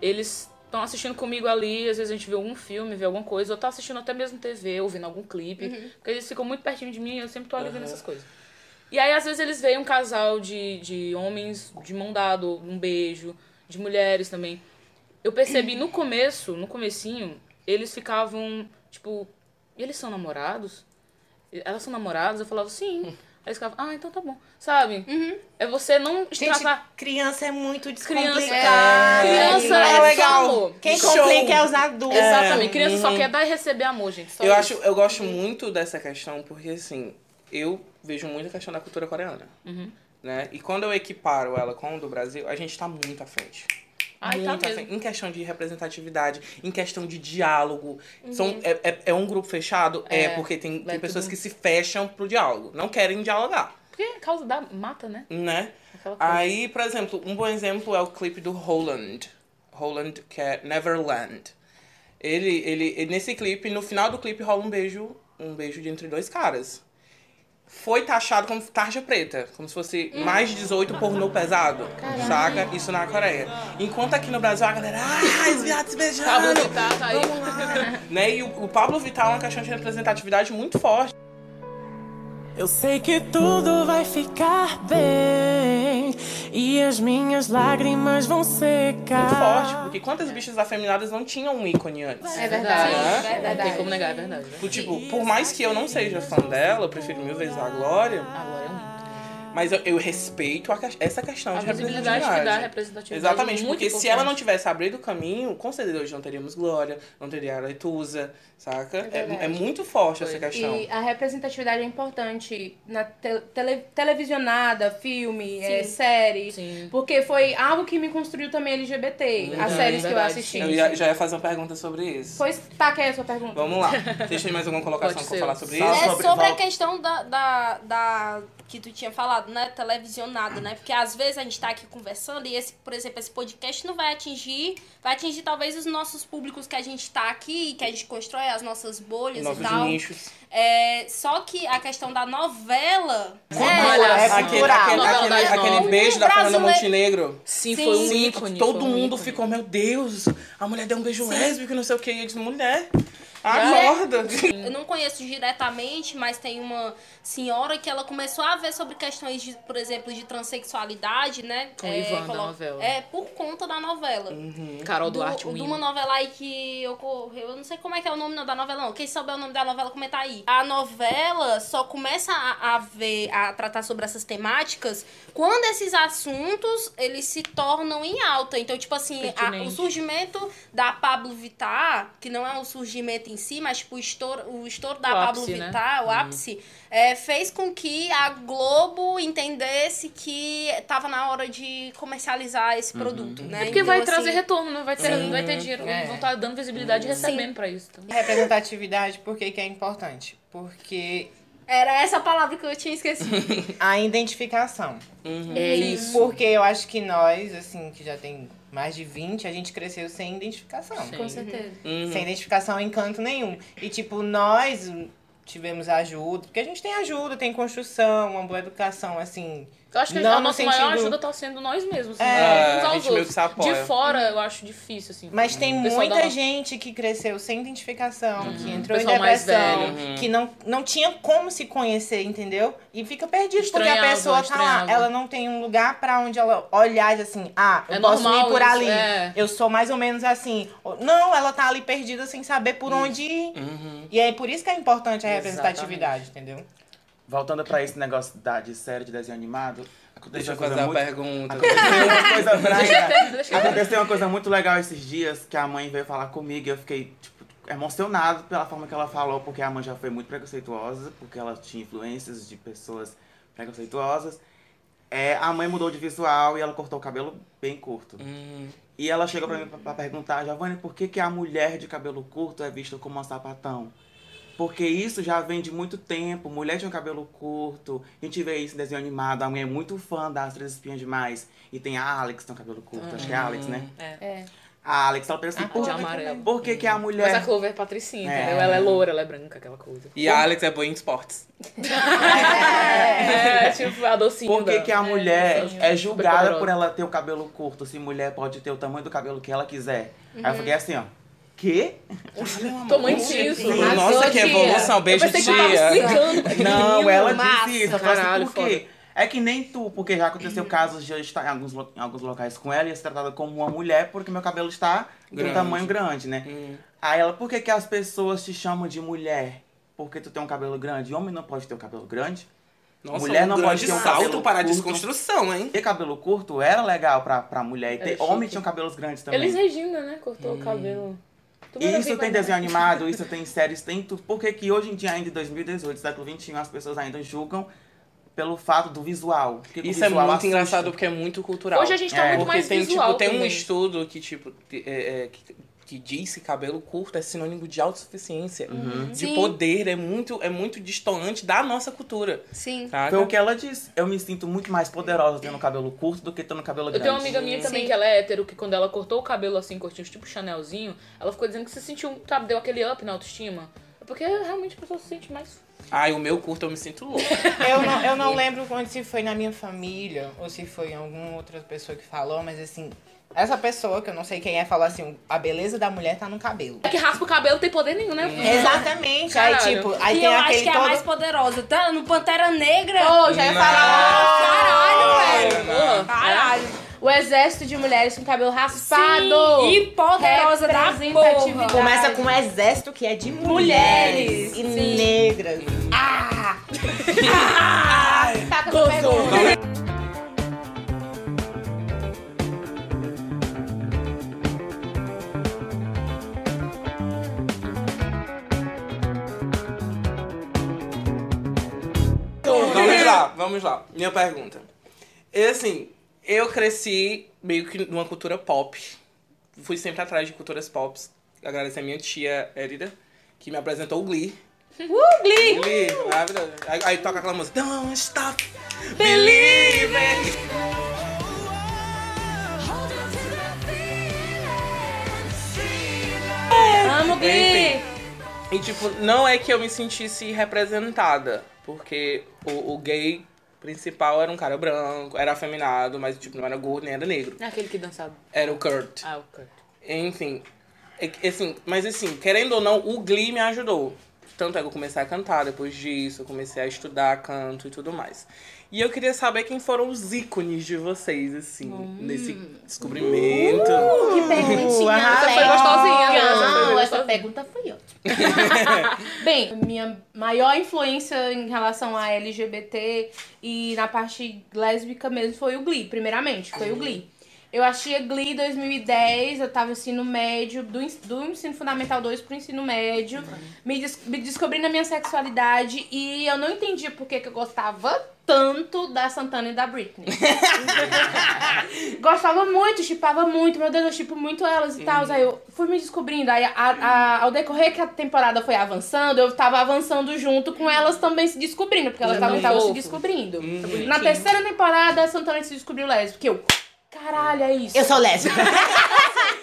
Eles estão assistindo comigo ali, às vezes a gente vê algum filme, vê alguma coisa, ou tá assistindo até mesmo TV, ouvindo algum clipe, porque eles ficam muito pertinho de mim, eu sempre tô ali vendo essas coisas. E aí, às vezes, eles veem um casal de, de homens de mão dada, um beijo, de mulheres também. Eu percebi no começo, no comecinho, eles ficavam, tipo, eles são namorados? Elas são namoradas? Eu falava, sim. Aí eles ficavam, ah, então tá bom. Sabe? É você não Gente, criança é muito Criança, descomplicada. criança é, é legal. só amor. Quem Show. complica é os adultos. Exatamente. Criança só uhum. quer dar e receber amor, gente. Só Eu, isso. acho, eu gosto muito dessa questão, porque assim, eu vejo muito a questão da cultura coreana. Uhum. Né? E quando eu equiparo ela com o do Brasil, a gente tá muito à frente. Ai, tá muito frente. Em questão de representatividade, em questão de diálogo. Uhum. São, é, é, é um grupo fechado? É, É. porque tem, tem pessoas tudo- que se fecham pro diálogo. Não querem dialogar, Porque é causa da mata, né? né? Aí, por exemplo, um bom exemplo é o clipe do Holland. Holland, que é Neverland. Ele, ele, ele- nesse clipe, no final do clipe rola um beijo, um beijo de entre dois caras. Foi taxado como tarja preta, como se fosse mais de 18 pornô pesado, saca? Isso na Coreia. Enquanto aqui no Brasil a galera, ah, os viados se beijando, Pablo Vittar tá aí. né? E o, o Pablo Vittar é uma questão de representatividade muito forte. Eu sei que tudo vai ficar bem e as minhas lágrimas vão secar. Muito forte, porque quantas bichas afeminadas não tinham um ícone antes? É verdade. Né? Não tem como negar, é verdade. né? Por, Tipo, por mais que eu não seja fã dela, eu prefiro mil vezes a Glória. Agora é muito. Mas eu, eu respeito que- essa questão A de visibilidade que dá a representatividade. representatividade. Exatamente, é muito porque se importante. ela não tivesse abrido o caminho, com certeza hoje não teríamos Glória, não teria a Letusa, saca? É, verdade. é muito forte essa questão. E a representatividade é importante na te- tele- televisionada, filme, é, série. Sim. Porque foi algo que me construiu também LGBT, as Verdade, séries que eu assisti. Eu ia- já ia fazer uma pergunta sobre isso. Pois tá, que é a sua pergunta? Vamos lá. Vocês têm mais alguma colocação pra falar sobre Só isso? É sobre- sobre a questão da, da, da- que tu tinha falado, né? Televisionada, né? Porque às vezes a gente tá aqui conversando e esse, por exemplo, esse podcast não vai atingir, vai atingir talvez os nossos públicos que a gente tá aqui, que a gente constrói as nossas bolhas Nossos e tal. nichos. É, só que a questão da novela. Cultura, é, é Aquele, cultural. aquele, Novela aquele, aquele beijo da Fernanda Montenegro. Sim, Sim. foi um Sim, ícone. todo um mundo ícone. ficou, meu Deus, a mulher deu um beijo lésbico, não sei o que. E eu disse, mulher. Acorda. Eu não conheço diretamente, mas tem uma senhora que ela começou a ver sobre questões, de, por exemplo, de transexualidade, né? Com o Ivan da colo- novela. É, por conta da novela. Uhum. Carol Do- Duarte de uma novela aí que ocorreu. Eu não sei como é que é o nome da novela, não. Quem souber o nome da novela, comenta aí. A novela só começa a, a ver, a tratar sobre essas temáticas quando esses assuntos eles se tornam em alta. Então, tipo assim, a- o surgimento da Pablo Vittar, que não é um surgimento em si, mas tipo, o estouro, o estouro da O Pablo ápice, né? Vittar, o ápice, é, fez com que a Globo entendesse que tava na hora de comercializar esse produto, né? É porque Então, vai assim, trazer retorno, né? Vai ter, Sim. vai ter dinheiro. É. Vão estar dando visibilidade e recebendo pra isso. Então. Representatividade, por que que é importante? Porque Era essa palavra que eu tinha esquecido. a identificação. É isso. Porque eu acho que nós, assim, que já tem mais de 20, a gente cresceu sem identificação. Com certeza. Sem identificação em canto nenhum. E, tipo, nós tivemos ajuda, porque a gente tem ajuda, tem construção, uma boa educação, assim. Eu acho que Não a no nossa maior sentido- ajuda tá sendo nós mesmos. É, né? uns a aos outros. que se apoia. De fora eu acho difícil, assim. Mas tem da muita gente que cresceu sem identificação, que entrou em depressão, velho. que não, não tinha como se conhecer, entendeu? E fica perdido, porque a Estranhava, pessoa tá lá, estranhava. ela não tem um lugar pra onde ela olhar e assim, ah, eu É posso normal ir por isso, ali. é. Eu sou mais ou menos assim. Não, ela tá ali perdida sem saber por onde ir. Uhum. E é por isso que é importante a Exatamente. representatividade, entendeu? Voltando pra esse negócio da, de série de desenho animado, Deixa eu uma fazer a muito... pergunta. Aconteceu uma coisa Aconteceu uma coisa muito legal esses dias, que a mãe veio falar comigo e eu fiquei, tipo, emocionado pela forma que ela falou, porque a mãe já foi muito preconceituosa, porque ela tinha influências de pessoas preconceituosas. É, a mãe mudou de visual e ela cortou o cabelo bem curto. Hum, E ela chegou pra mim pra, pra perguntar, Giovanni, por que, que a mulher de cabelo curto é vista como uma sapatão? Porque isso já vem de muito tempo. Mulher tinha cabelo curto. A gente vê isso em desenho animado. A mãe é muito fã das Três Espinhas Demais. E tem a Alex que tem um cabelo curto. Acho que é a Alex, né? É. A Alex, ela pensa assim, por, amarelo. por que, que a Mas a mulher... Clover é patricinha, É. entendeu? Ela é loura, ela é branca, aquela coisa. E a Alex é boa em esportes. É, tipo a docinho Por que, que a mulher sim, é super julgada por ela ter o cabelo curto? Se mulher pode ter o tamanho do cabelo que ela quiser. Aí eu fiquei assim, ó. Quê? Tua mãe disse isso. Sim, Arrasou, Nossa, que tia. evolução. Beijo, tia. explicando. Não, ela Massa. disse isso. Assim, Caralho, por quê? É que nem tu, porque já aconteceu casos de eu estar em alguns, em alguns locais com ela e ser tratada como uma mulher porque meu cabelo está de um Grande. tamanho grande, né? Hum. Aí ela, por que, que as pessoas te chamam de mulher? Porque tu tem um cabelo grande. Homem não pode ter um cabelo grande. Nossa, Mulher um não grande pode ter um salto cabelo para a desconstrução, hein? Ter cabelo curto era legal pra, pra mulher. E ter, chique. homem tinha cabelos grandes também. Elis Regina, né? Cortou o cabelo. Vai Isso tem desenho animado, isso tem séries, tem tudo. Por que que hoje em dia, ainda em 2018, século XXI, as pessoas ainda julgam pelo fato do visual? Porque Isso é visual muito assusta. engraçado porque é muito cultural. Hoje a gente tá É, muito Porque mais tem, visual tipo, tem um estudo que, tipo, é, é, que, que diz que cabelo curto é sinônimo de autossuficiência. De Sim. poder, é muito, é muito distoante da nossa cultura. Sim. Saca? Foi o que ela disse. Eu me sinto muito mais poderosa tendo cabelo curto do que tendo cabelo Eu grande. tenho uma amiga minha também Sim. que ela é hétero, que quando ela cortou o cabelo assim, curtinho, tipo Chanelzinho, ela ficou dizendo que se sentiu, sabe, deu aquele up na autoestima. É porque realmente a pessoa se sente mais. Ai, o meu curto eu me sinto louco. Eu não, eu não lembro quando se foi na minha família ou se foi em alguma outra pessoa que falou, mas assim, essa pessoa, que eu não sei quem é, falou assim: a beleza da mulher tá no cabelo. É que raspa o cabelo tem poder nenhum, né? Exatamente. Aí, Caralho. tipo, aí e tem eu acho aquele que é a mais poderosa. Tá no Pantera Negra. Pô, já ia falar. Caralho, velho. Porra. Caralho. O exército de mulheres com cabelo raspado. Sim, e poderosa da porra. Começa com um exército que é de mulheres, e negras. Taca sua pergunta. Não me vamos lá. Minha pergunta. É assim, eu cresci meio que numa cultura pop. Fui sempre atrás de culturas pop. Agradecer a minha tia Érida, que me apresentou o Glee. Uh, Glee! Glee, maravilhoso. Aí, aí toca aquela música. Don't stop believing. Amo Glee! Enfim. E tipo, não é que eu me sentisse representada, porque o, o gay principal era um cara branco, era afeminado, mas tipo, não era gordo nem era negro. É aquele que dançava. Era o Kurt. Ah, o Kurt. Enfim, é assim, mas assim, querendo ou não, o Glee me ajudou. Tanto é que eu comecei a cantar depois disso, eu comecei a estudar canto e tudo mais. E eu queria saber quem foram os ícones de vocês, assim, nesse descobrimento. Que perguntinha essa foi gostosinha? Essa foi Não, essa gostosinha. pergunta foi ótima. Bem, minha maior influência em relação a LGBT e na parte lésbica mesmo foi o Glee, primeiramente, foi o Glee. Eu achei Glee em 2010, eu tava no ensino médio, do, do ensino fundamental 2 pro ensino médio, me, des me descobri na minha sexualidade e eu não entendia por que, que eu gostava tanto da Santana e da Britney. Gostava muito, chipava muito, meu Deus, eu chipo muito elas e tal. Aí eu fui me descobrindo. Aí a- a- ao decorrer que a temporada foi avançando, eu tava avançando junto com elas também se descobrindo, porque elas estavam se descobrindo. bonitinho. Na terceira temporada, a Santana se descobriu lésbica. Eu, caralho, é isso. Eu sou lésbica.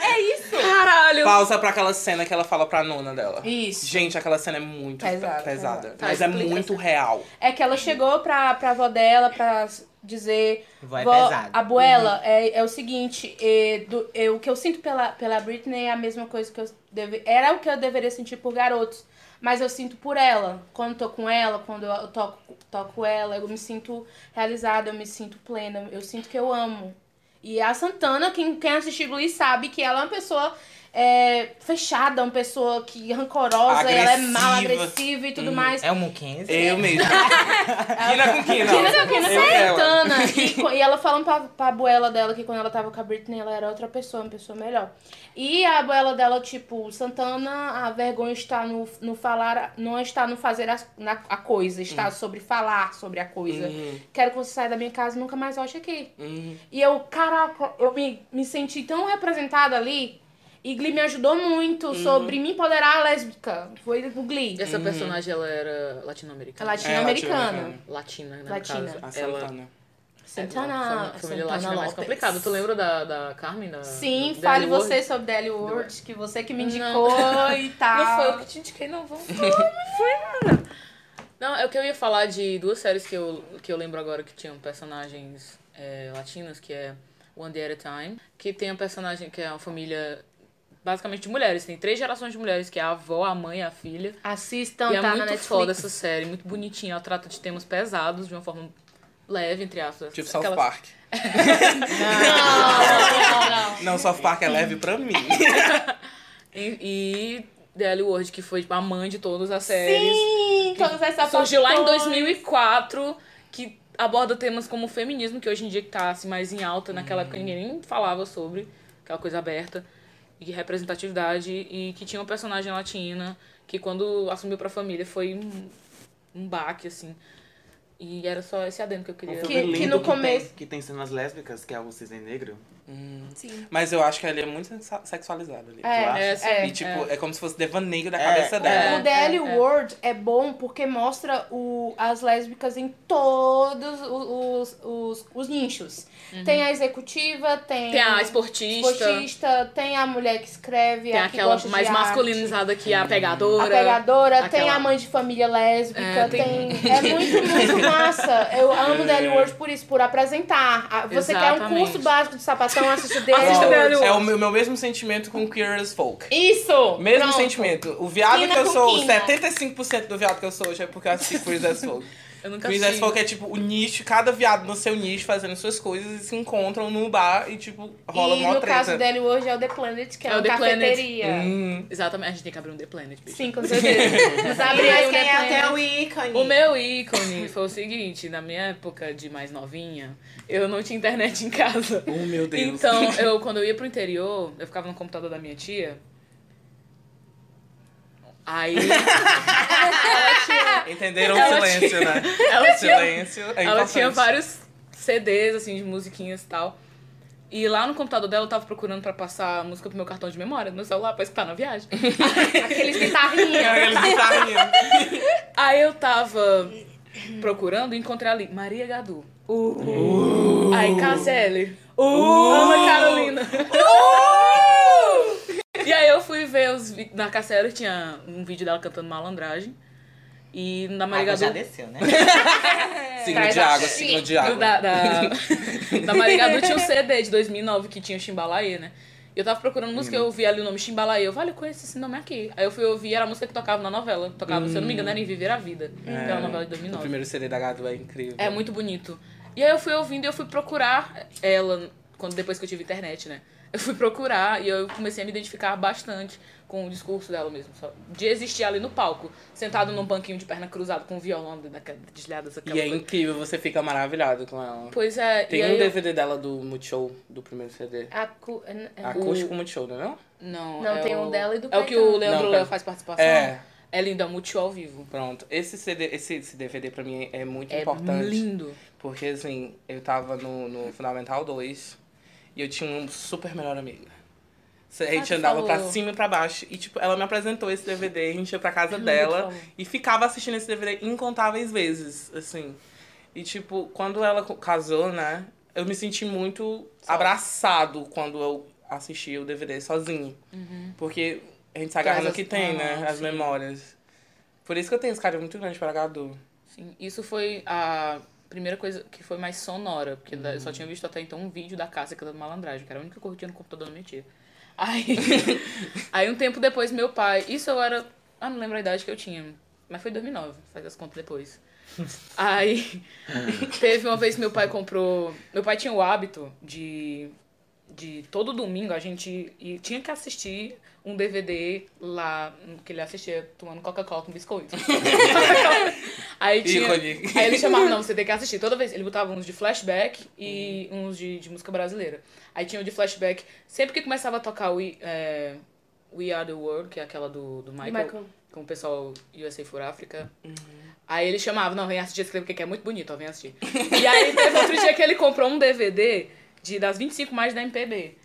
É isso. Caralho! Pausa pra aquela cena que ela fala pra nona dela. Isso. Gente, aquela cena é muito Pesada, pesada. pesada. Mas Tá, é explica muito real. É que ela chegou pra, pra avó dela pra dizer. Vó é "Vó, pesado." Abuela, é, é o seguinte, é, do- é, o que eu sinto pela, pela Britney é a mesma coisa que eu deve, era o que eu deveria sentir por garotos. Mas eu sinto por ela. Quando tô com ela, quando eu toco, toco ela, eu me sinto realizada, eu me sinto plena. Eu sinto que eu amo. E a Santana, quem, quem assistiu Glee sabe que ela é uma pessoa é, fechada, uma pessoa que rancorosa, ela é mal, Agressiva. agressiva e tudo mais. É o Muquense. Eu mesmo. Kina com Kina. Kina com Kina e ela. Santana. E, e ela falando pra, pra abuela dela que quando ela tava com a Britney, ela era outra pessoa, uma pessoa melhor. E a abuela dela, tipo, Santana, a vergonha está no, no falar, não está no fazer a, na- a coisa, está sobre falar sobre a coisa. Uhum. Quero que você saia da minha casa e nunca mais volte aqui. Uhum. E eu, caraca, eu me, me senti tão representada ali. E Glee me ajudou muito Uhum. sobre me empoderar lésbica. Foi o Glee. Essa personagem, ela era latino-americana. Latino-americana. latino-americana. Latina, né, Latina. A Ela... Santana. Santana, Família, família Santana latina é mais complicado. Tu lembra da, da Carmen? Da, Sim, da fale Ward? você sobre Deli Ward, que você que me Não. indicou e tal. Não foi eu que te indiquei, não. Vamos. Foi, Não, é o que eu ia falar de duas séries que eu, que eu lembro agora que tinham personagens é, latinas, que é One Day at a Time, que tem um personagem que é uma família basicamente de mulheres. Tem três gerações de mulheres, que é a avó, a mãe e a filha. Assistam, e é tá na muito Netflix. foda essa série, muito bonitinha. Ela trata de temas pesados de uma forma leve, entre aspas. Tipo South Aquelas- Park. Não, não, não. Não, South Park é leve pra mim. E, e The Ellie Ward, que foi tipo, a mãe de todas as séries. Sim, todas essas Surgiu lá em opções. 2004, que aborda temas como o feminismo, que hoje em dia que tá assim, mais em alta, naquela época ninguém nem falava sobre, aquela coisa aberta, e representatividade, e que tinha uma personagem latina, que quando assumiu pra família foi um, um baque, assim. E era só esse adendo que eu Um queria. filme Que- que no começo- Tem, que tem cenas lésbicas, que é o Cisne Negro. Sim. Mas eu acho que ele é muito sexualizado ali. É, Tu acha? É, é. E tipo, é. como se fosse devaneio da É, cabeça é. dela. O DL é. World é bom porque mostra o, as lésbicas em todos os, os, os, os nichos. Tem a executiva, tem, Uhum. Tem a esportista, esportista, tem a mulher que escreve, tem a que aquela mais arte. masculinizada que é a pegadora. A pegadora, tem aquela- a mãe de família lésbica, É, tem... tem- É muito, muito massa. Eu amo Daily World por isso, por apresentar. Você quer um Exatamente. curso básico de sapatão, Assista Ó, Daily World. é o meu, meu mesmo sentimento com Queer as Folk. Isso! Mesmo Pronto. sentimento. O viado Quina que eu sou, quina. 75% do viado que eu sou hoje é porque eu assisti Queer as Folk. Eu nunca as assisti. Folk é tipo o nicho, cada viado no seu nicho fazendo suas coisas e se encontram num bar e tipo rola E no treta. caso Daily World é o The Planet, que é, É o uma The Planet. cafeteria. Hum. Exatamente, a gente tem que abrir um The Planet, bicho. Sim, com certeza. Mas quem The é Planet. até o ícone? O meu ícone foi o seguinte, na minha época de mais novinha, eu não tinha internet em casa. Oh meu Deus. Então, eu, quando eu ia pro interior, eu ficava no computador da minha tia. Aí. ela tinha, Entenderam o silêncio, né? Ela o tinha- silêncio é Ela tinha vários CDs, assim, de musiquinhas e tal. E lá no computador dela eu tava procurando pra passar a música pro meu cartão de memória, do meu celular, pra escutar na viagem. Aqueles guitarrinhos. Aqueles guitarrinhos. Aí eu tava procurando e encontrei ali Maria Gadu. Aí Caselli. Ana Carolina. E aí eu fui ver os vídeos. Na Cassiela tinha um vídeo dela cantando malandragem. E na Maria Água já Gadu. desceu, né? Signo Traz de a- água, signo de água. Da, da, da Maria Gadu tinha um CD de 2009 que tinha Chimbalaê, né? E eu tava procurando música e eu vi ali o nome Chimbalaê. Eu falei, eu conheço esse nome aqui. Aí eu fui ouvir, era a música que tocava na novela. Tocava, se eu não me engano, era em Viver a Vida. Que era uma novela de O 2009. primeiro CD da Gadu é incrível. É muito bonito. E aí eu fui ouvindo e eu fui procurar ela, quando depois que eu tive internet, né? Eu fui procurar e eu comecei a me identificar bastante com o discurso dela mesmo. Só de existir ali no palco, sentado num banquinho de perna cruzada com um violão daquela desliada, aquela E é incrível, você fica maravilhado com ela. Pois é, Tem e um aí eu- DVD dela do Multishow, do primeiro CD. Acu... é- Acústico Multishow, não é não? Não, Não, é tem o... um dela e do É o que o Leandro Não, pera. faz participação. É. É lindo, é multishow ao vivo. Pronto. Esse CD, esse, esse DVD pra mim é muito É importante. lindo. Porque assim, eu tava no, no Fundamental 2 e eu tinha um super melhor amigo. A gente você andava falou. pra cima e pra baixo. E, tipo, ela me apresentou esse DVD, a gente ia pra casa Uhum, dela e ficava assistindo esse DVD incontáveis vezes, assim. E, tipo, quando ela casou, né, eu me senti muito abraçado quando eu assisti o DVD sozinho. Porque a gente se agarra no que tem, né, ah, as sim. memórias. Por isso que eu tenho esse carinho muito grande pra Gadu. Sim, isso foi a primeira coisa que foi mais sonora, porque da- eu só tinha visto até então um vídeo da Cássia cantando malandragem, que era a única que eu curtia no computador, não mentia. Aí, aí um tempo depois, meu pai, isso eu era, ah, não lembro a idade que eu tinha, mas foi 2009, faz as contas depois. Aí, teve uma vez que meu pai comprou, meu pai tinha o hábito de, de todo domingo a gente e tinha que assistir um DVD lá, que ele assistia tomando Coca-Cola com biscoito. Aí tinha. Aí ele chamava, não, você tem que assistir. Toda vez ele botava uns de flashback e uns de, de música brasileira. Aí tinha o de flashback. Sempre que começava a tocar We, é, We Are the World, que é aquela do, do Michael, Michael. com o pessoal USA for Africa. Aí ele chamava, não, vem assistir esse clipe que é muito bonito, ó, vem assistir. e aí teve outro dia que ele comprou um DVD de, das 25 mais da MPB.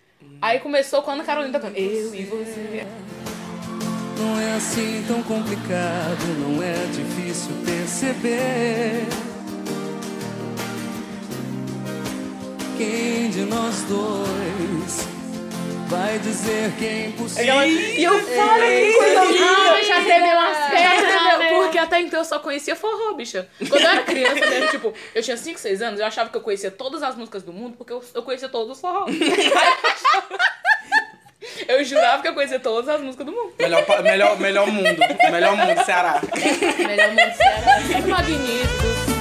Aí começou com a Carolina cantando Eu e você. Não é assim tão complicado, não é difícil perceber. Quem de nós dois vai dizer que é impossível? E eu falei, que coisa linda! já tremeu as pernas, Entendeu? né? Porque até então eu só conhecia forró, bicha. Quando eu era criança mesmo, tipo, eu tinha 5, 6 anos, eu achava que eu conhecia todas as músicas do mundo porque eu, eu conhecia todos os forró. Eu jurava que eu conhecia todas as músicas do mundo. Melhor, melhor, melhor mundo. Melhor mundo, Ceará. Melhor mundo do Ceará. Sempre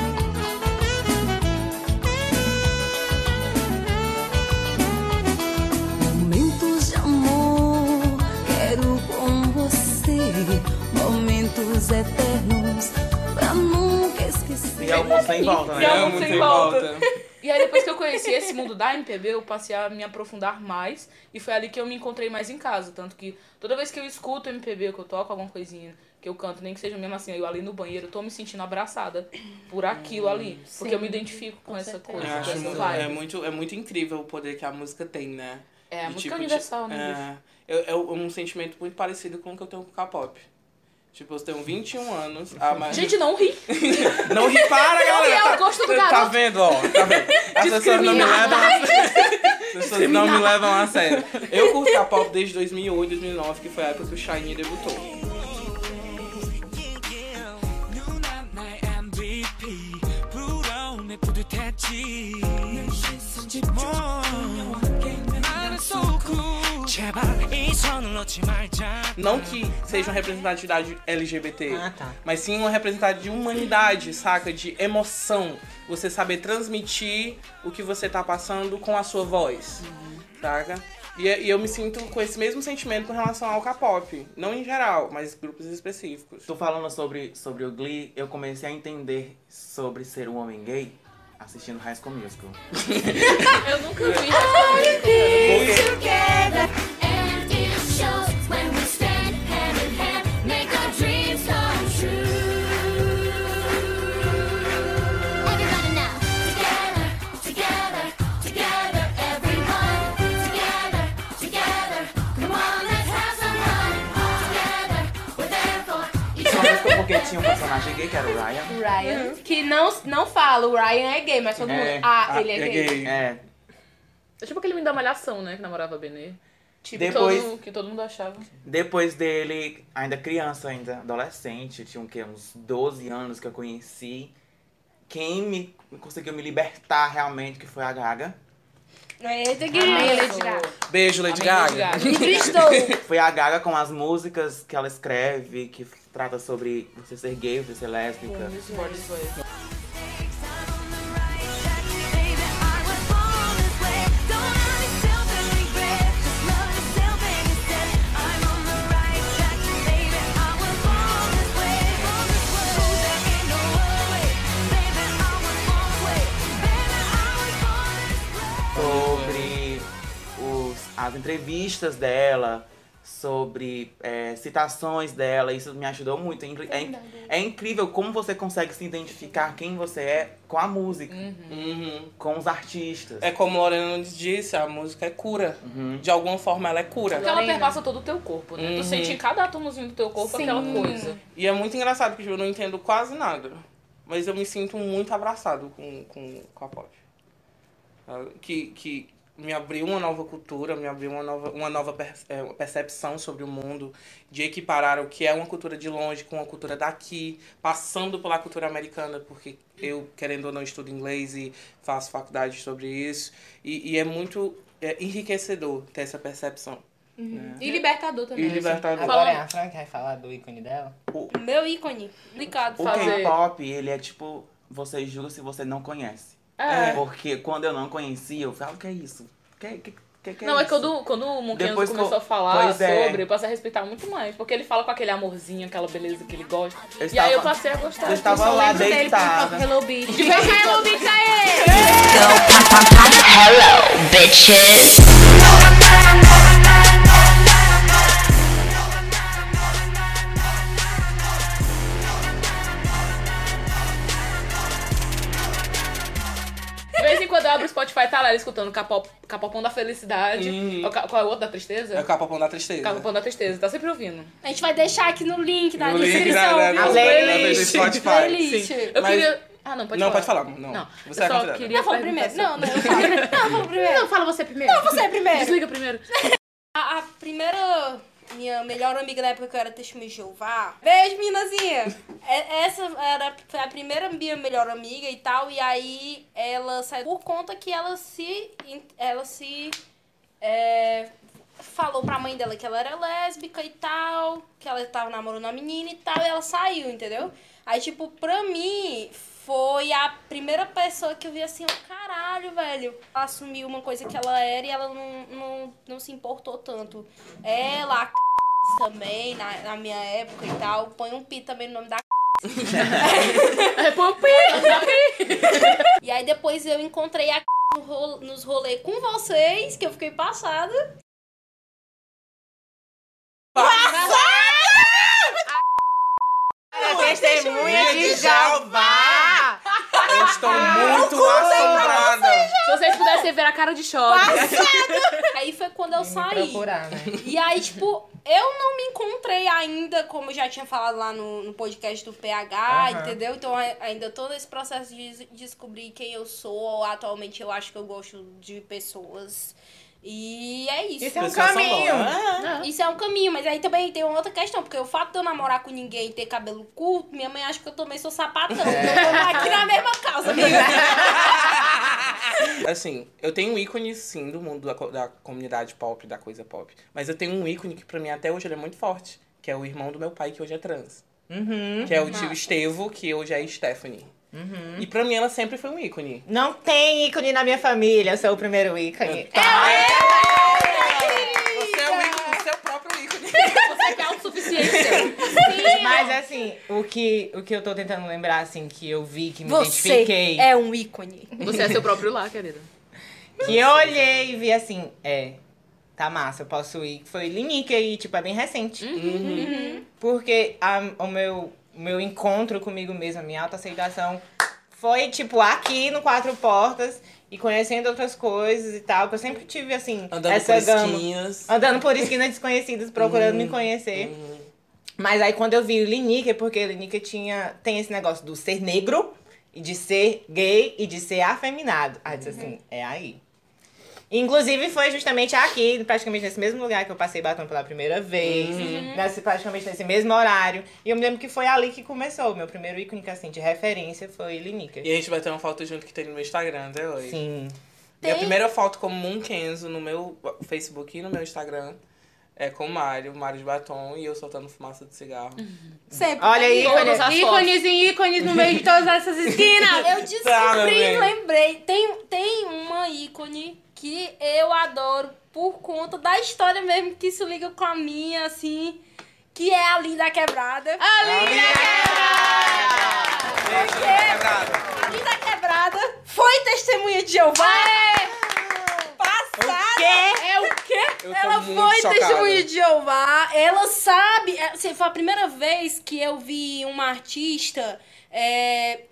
Momentos eternos, pra nunca esquecer. E é o mundo sem volta, E né? é o É mundo muito sem volta. E aí depois que eu conheci esse mundo da MPB, eu passei a me aprofundar mais. E foi ali que eu me encontrei mais em casa. Tanto que toda vez que eu escuto MPB, que eu toco alguma coisinha, que eu canto, nem que seja mesmo assim, eu ali no banheiro, eu tô me sentindo abraçada por aquilo ali. Porque eu me identifico com, essa certeza. coisa, Eu com essa vibe. é, muito, é muito incrível o poder que a música tem, né? É, a De, música tipo, universal, de- né? É, é, é um sentimento muito parecido com o que eu tenho com K-pop. Tipo, eu tenho 21 anos. A ma- Gente, não ri. não ri para, galera! é o tá, gosto do tá vendo, ó? Tá vendo? As pessoas não me levam a As pessoas não me levam a sério. Eu curto K-pop desde 2008, 2009, que foi a época que o Shiny debutou. Não que seja uma representatividade LGBT, Ah, tá. mas sim uma representatividade de humanidade, saca? De emoção. Você saber transmitir o que você tá passando com a sua voz, saca? E, e eu me sinto com esse mesmo sentimento com relação ao K-pop. Não em geral, mas grupos específicos. Tu falando sobre, sobre o Glee, eu comecei a entender sobre ser um homem gay assistindo High School Musical. Eu nunca vi. Together tinha um personagem gay que era o Ryan. Ryan. Que não, não fala, o Ryan é gay, mas todo mundo. É. Ah, Ah, ele é, é gay. gay. É. É tipo aquele menino da malhação, né? Que namorava a Benê. Tipo, Depois- todo, que todo mundo achava. Depois dele, ainda criança, ainda adolescente, tinha o quê? Uns 12 anos que eu conheci. Quem me conseguiu me libertar realmente, que foi a Gaga. Eita, que Amém, Lady Gaga. Beijo, Lady Amém, Lady Gaga. Gaga. Me. Foi a Gaga com as músicas que ela escreve, que trata sobre você ser gay, você ser lésbica. sobre os, as entrevistas dela, sobre é, citações dela, isso me ajudou muito. É, é é incrível como você consegue se identificar quem você é com a música, Uhum. com os artistas. É como Lorena disse, a música é cura. Uhum. De alguma forma ela é cura. Porque ela perpassa todo o teu corpo, né? Uhum. Tu sente em cada átomozinho do teu corpo Sim. aquela coisa. E é muito engraçado porque eu não entendo quase nada. Mas eu me sinto muito abraçado com, com, com a pop. Ah, Que, que me abriu uma nova cultura, me abriu uma nova, uma nova é, percepção sobre o mundo, de equiparar o que é uma cultura de longe com a cultura daqui, passando pela cultura americana, porque eu, querendo ou não, estudo inglês e faço faculdade sobre isso. E, e é muito é, enriquecedor ter essa percepção. né? E libertador também. E libertador. Agora é a Fran que vai falar do ícone dela. Meu ícone. Obrigado. O K-pop, ele é tipo, você julga se você não conhece. É. Porque quando eu não conhecia, eu falava, o que é isso? O que, que, que, que é Não, é isso? quando, quando o Monquinhos eu- começou a falar é. sobre, eu passei a respeitar muito mais. Porque ele fala com aquele amorzinho, aquela beleza que ele gosta. Eu e aí eu estava- passei a gostar. Eu estava lá por causa deitada. Hello cá, Hello Beach aí! Hello, bitches. Eu abro o Spotify, tá lá escutando Capop, Capopão da Felicidade. Uhum. Qual é o outro da tristeza? É o capapão da tristeza. Capopão da Tristeza, tá sempre ouvindo. A gente vai deixar aqui no link na No link descrição, da- viu? da- playlist. Eu Mas- queria. Ah, não, pode Não, falar. pode falar. Não. Não, Você eu é só queria Não, fala primeiro. assim. Não, não, eu falo. Não, fala primeiro. Não, fala você primeiro. Não, você primeiro. Desliga primeiro. A, a primeira, minha melhor amiga na época que eu era testemunha de Jeová. Beijo, minazinha! É- Essa era, a primeira minha melhor amiga e tal. E aí ela saiu por conta que ela se. Ela se. é, falou pra mãe dela que ela era lésbica e tal. Que ela tava namorando a menina e tal. E ela saiu, entendeu? Aí, tipo, pra mim. Foi a primeira pessoa que eu vi assim, ó, caralho, velho. Ela assumiu uma coisa que ela era e ela não, não, não se importou tanto. Ela, a também, na, na minha época e tal. Põe um pi também no nome da É, põe o pi. E aí depois eu encontrei a no ro- nos rolês com vocês, que eu fiquei passada. Testemunha de Jeová! Eu estou muito assombrada. Se vocês pudessem ver a cara de choque. Aí foi quando eu saí. Procurar, né? E aí, tipo, eu não me encontrei ainda, como eu já tinha falado lá no, no podcast do PH, entendeu? Então ainda tô nesse processo de des- descobrir quem eu sou. Atualmente eu acho que eu gosto de pessoas. E é isso. Isso é um caminho. boas. Isso é um caminho, mas aí também tem uma outra questão, porque o fato de eu namorar com ninguém e ter cabelo curto, minha mãe acha que eu também sou sapatão. Então vamos aqui na mesma casa, amiga. Assim, eu tenho um ícone, sim, do mundo da, da comunidade pop, da coisa pop. Mas eu tenho um ícone que pra mim até hoje ele é muito forte. Que é o irmão do meu pai, que hoje é trans. Uhum. Que é o tio Estevo, que hoje é Stephanie. E pra mim ela sempre foi um ícone. Não tem ícone na minha família, eu sou o primeiro ícone. Você é o ícone, seu próprio ícone. Você quer autossuficiência. Mas assim, o que, o que eu tô tentando lembrar, assim, que eu vi, que me Você identifiquei, é um ícone. Você é seu próprio lar, querida. que eu olhei e vi assim, é, tá massa, eu posso ir. Foi Linique aí, tipo, é bem recente. Porque a- o meu, meu encontro comigo mesma, a minha autoaceitação, foi, tipo, aqui no Quatro Portas e conhecendo outras coisas e tal. Que eu sempre tive, assim, Andando essa por gama. esquinhas. Andando por esquinas desconhecidas, procurando me conhecer. Mas aí quando eu vi Lineker, porque Lineker tinha, tem esse negócio do ser negro, e de ser gay e de ser afeminado. Aí eu disse assim, é aí. Inclusive foi justamente aqui, praticamente nesse mesmo lugar que eu passei batom pela primeira vez, Uhum. nesse, praticamente nesse mesmo horário. E eu me lembro que foi ali que começou. O meu primeiro ícone que, assim, de referência foi Lineker. E a gente vai ter uma foto junto que tem no meu Instagram até hoje. Sim. Minha Tem- primeira foto como Moon Kenzo no meu Facebook e no meu Instagram é com o Mário, Mário de batom e eu soltando fumaça de cigarro. Sempre. Olha aí, Ícone. Todas as Ícones e ícones no meio de todas essas esquinas. Eu Tá, descobri, bem. lembrei. Tem, tem uma ícone que eu adoro por conta da história mesmo, que isso liga com a minha, assim, que é a Linda Quebrada. A linda Gente, quebrada. A Linda Quebrada foi testemunha de Jeová. Passada. É o quê? Eu tô Ela muito foi chocada. testemunha de Jeová. Ela sabe. é, Assim, foi a primeira vez que eu vi uma artista. É,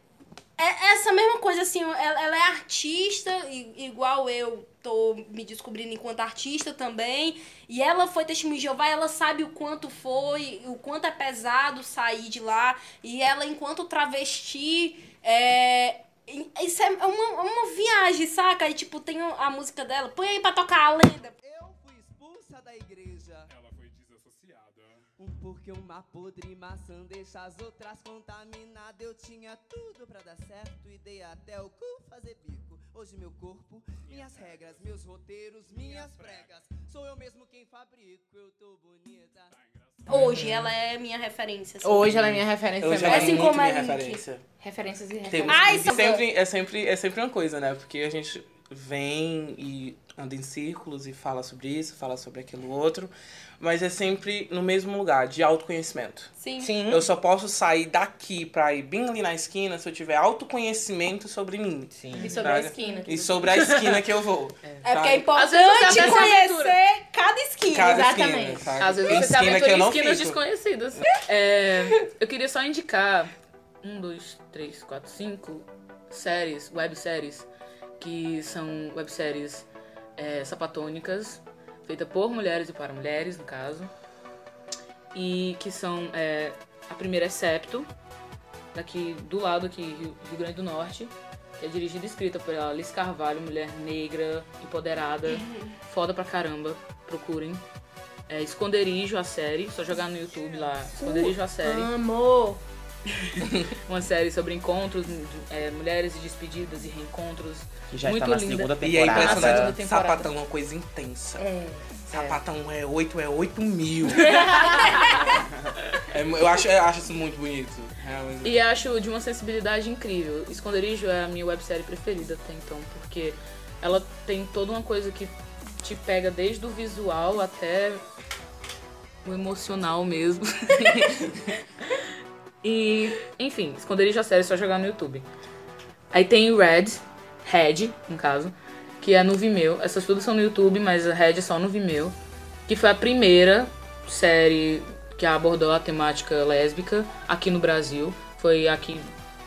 é essa mesma coisa, assim, ela, ela é artista, igual eu tô me descobrindo enquanto artista também. E ela foi testemunha de Jeová, ela sabe o quanto foi, o quanto é pesado sair de lá. E ela, enquanto travesti, é. Isso é uma, uma viagem, saca? Aí, tipo, tem a música dela. Põe aí pra tocar a lenda. Eu fui expulsa da igreja. Ela foi desassociada. Um porque uma podre maçã deixa as outras contaminadas. Eu tinha tudo pra dar certo e dei até o cu fazer bico. Hoje meu corpo, minhas regras, meus roteiros, minhas pregas. Sou eu mesmo quem fabrico, eu tô bonita. Hoje ela é minha referência. assim. Hoje ela é minha referência Hoje também. ela é Assim muito como a minha Link. referência. Referências e Tem, referências. Ai, e Samuel. sempre, é, sempre, é sempre uma coisa, né? Porque a gente vem e anda em círculos e fala sobre isso, fala sobre aquilo outro. Mas é sempre no mesmo lugar, de autoconhecimento. Sim. Sim. Eu só posso sair daqui pra ir bem ali na esquina se eu tiver autoconhecimento sobre mim. Sim. E sobre a esquina. E sobre a esquina que eu vou. É porque é importante se conhecer cada esquina. Cada Exatamente. esquina? Às vezes você se esquina que aventura eu em esquinas fico. desconhecidas. É, eu queria só indicar um, dois, três, quatro, cinco séries, webséries, que são webséries é, sapatônicas, feitas por mulheres e para mulheres, no caso. E que são. é, a primeira é Septo, daqui do lado aqui, Rio, Rio Grande do Norte, que é dirigida e escrita por Alice Carvalho, mulher negra, empoderada, foda pra caramba. Procurem. É Esconderijo, a série. Só jogar no YouTube lá. Esconderijo, a série. Amor. Uma série sobre encontros, é, mulheres e despedidas e reencontros. Que já Muito está na linda. segunda E é impressionante. temporada. Sapatão é uma coisa intensa. Sapatão é 8, é 8 mil. É eu, acho, eu acho isso muito bonito. realmente. E acho de uma sensibilidade incrível. Esconderijo é a minha websérie preferida até então, porque ela tem toda uma coisa que te pega desde o visual até o emocional mesmo. e, enfim, Esconderijo a série é só jogar no YouTube. Aí tem Red, Red, no caso, que é no Vimeo. Essas tudo são no YouTube, mas a Red é só no Vimeo. Que foi a primeira série que abordou a temática lésbica aqui no Brasil. Foi a que